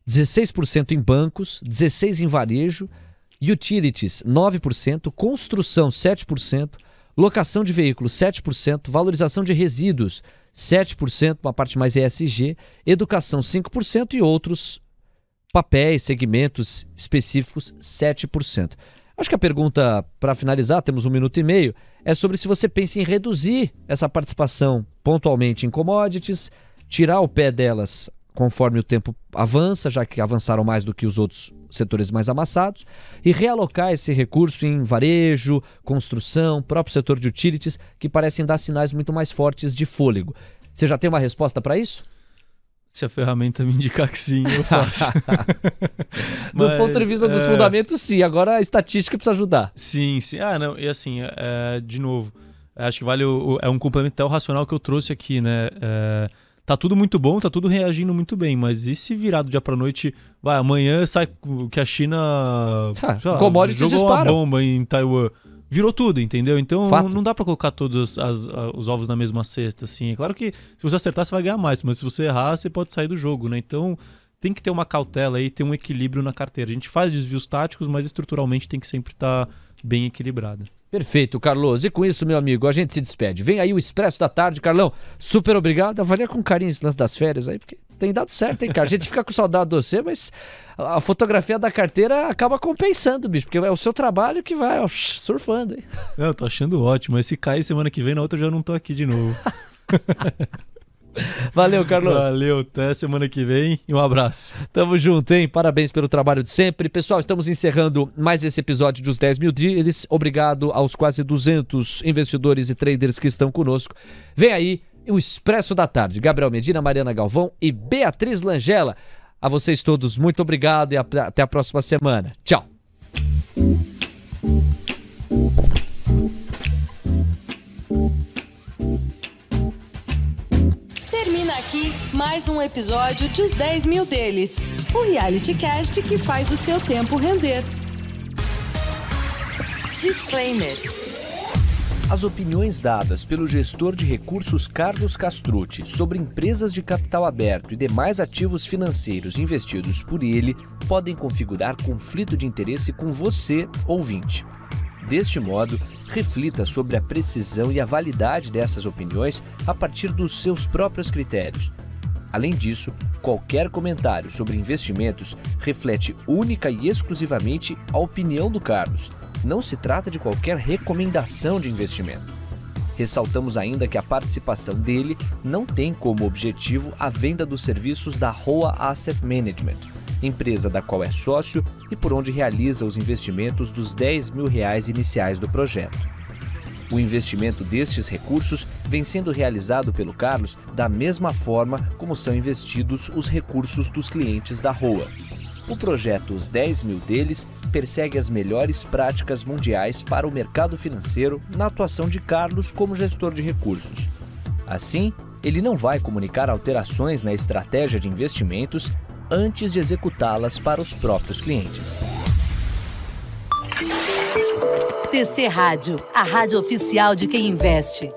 16% em bancos, 16% em varejo, utilities 9%, construção 7%, locação de veículos 7%, valorização de resíduos 7%, uma parte mais ESG, educação 5% e outros papéis, segmentos específicos, 7%. Acho que a pergunta, para finalizar, temos um minuto e meio, é sobre se você pensa em reduzir essa participação pontualmente em commodities, tirar o pé delas conforme o tempo avança, já que avançaram mais do que os outros setores mais amassados, e realocar esse recurso em varejo, construção, próprio setor de utilities, que parecem dar sinais muito mais fortes de fôlego. Você já tem uma resposta para isso? Se a ferramenta me indicar que sim, eu faço. Do Mas, ponto de vista dos é... fundamentos, sim. Agora a estatística precisa ajudar. Sim, sim. Ah, não. E assim, é, de novo, acho que vale o, o, é um complemento até o racional que eu trouxe aqui, né? É, tá tudo muito bom, tá tudo reagindo muito bem, mas e se virar do dia pra noite, vai, amanhã sai que a China ah, lá, jogou disparam. uma bomba em Taiwan. virou tudo, entendeu? Então Fato. não dá pra colocar todos as- a- os ovos na mesma cesta, assim. É claro que se você acertar, você vai ganhar mais, mas se você errar, você pode sair do jogo, né? Então tem que ter uma cautela aí, ter um equilíbrio na carteira. A gente faz desvios táticos, mas estruturalmente tem que sempre estar bem equilibrado. Perfeito, Carlos. E com isso, meu amigo, a gente se despede. Vem aí o Expresso da Tarde, Carlão. Super obrigado. Avalia com carinho esse lance das férias aí, porque tem dado certo, hein, cara? A gente fica com saudade de você, mas a a fotografia da carteira acaba compensando, bicho, porque é o seu trabalho que vai ó, surfando, hein? Não, eu tô achando ótimo. Mas se cair semana que vem, na outra eu já não tô aqui de novo. Valeu, Carlos. Valeu, até semana que vem e um abraço. Tamo junto, hein? Parabéns pelo trabalho de sempre. Pessoal, estamos encerrando mais esse episódio dos 10 mil deals. Obrigado aos quase 200 investidores e traders que estão conosco. Vem aí o Expresso da Tarde. Gabriel Medina, Mariana Galvão e Beatriz Langela. A vocês todos, muito obrigado e até a próxima semana. Tchau. Termina aqui mais um episódio de Os 10 Mil Deles, o reality cast que faz o seu tempo render. Disclaimer. As opiniões dadas pelo gestor de recursos Carlos Castrucci sobre empresas de capital aberto e demais ativos financeiros investidos por ele podem configurar conflito de interesse com você, ouvinte. Deste modo, reflita sobre a precisão e a validade dessas opiniões a partir dos seus próprios critérios. Além disso, qualquer comentário sobre investimentos reflete única e exclusivamente a opinião do Carlos. Não se trata de qualquer recomendação de investimento. Ressaltamos ainda que a participação dele não tem como objetivo a venda dos serviços da Roa Asset Management, empresa da qual é sócio e por onde realiza os investimentos dos 10 mil reais iniciais do projeto. O investimento destes recursos vem sendo realizado pelo Carlos da mesma forma como são investidos os recursos dos clientes da ROA. O projeto Os 10 mil deles persegue as melhores práticas mundiais para o mercado financeiro na atuação de Carlos como gestor de recursos. Assim, ele não vai comunicar alterações na estratégia de investimentos antes de executá-las para os próprios clientes. TC Rádio, a rádio oficial de quem investe.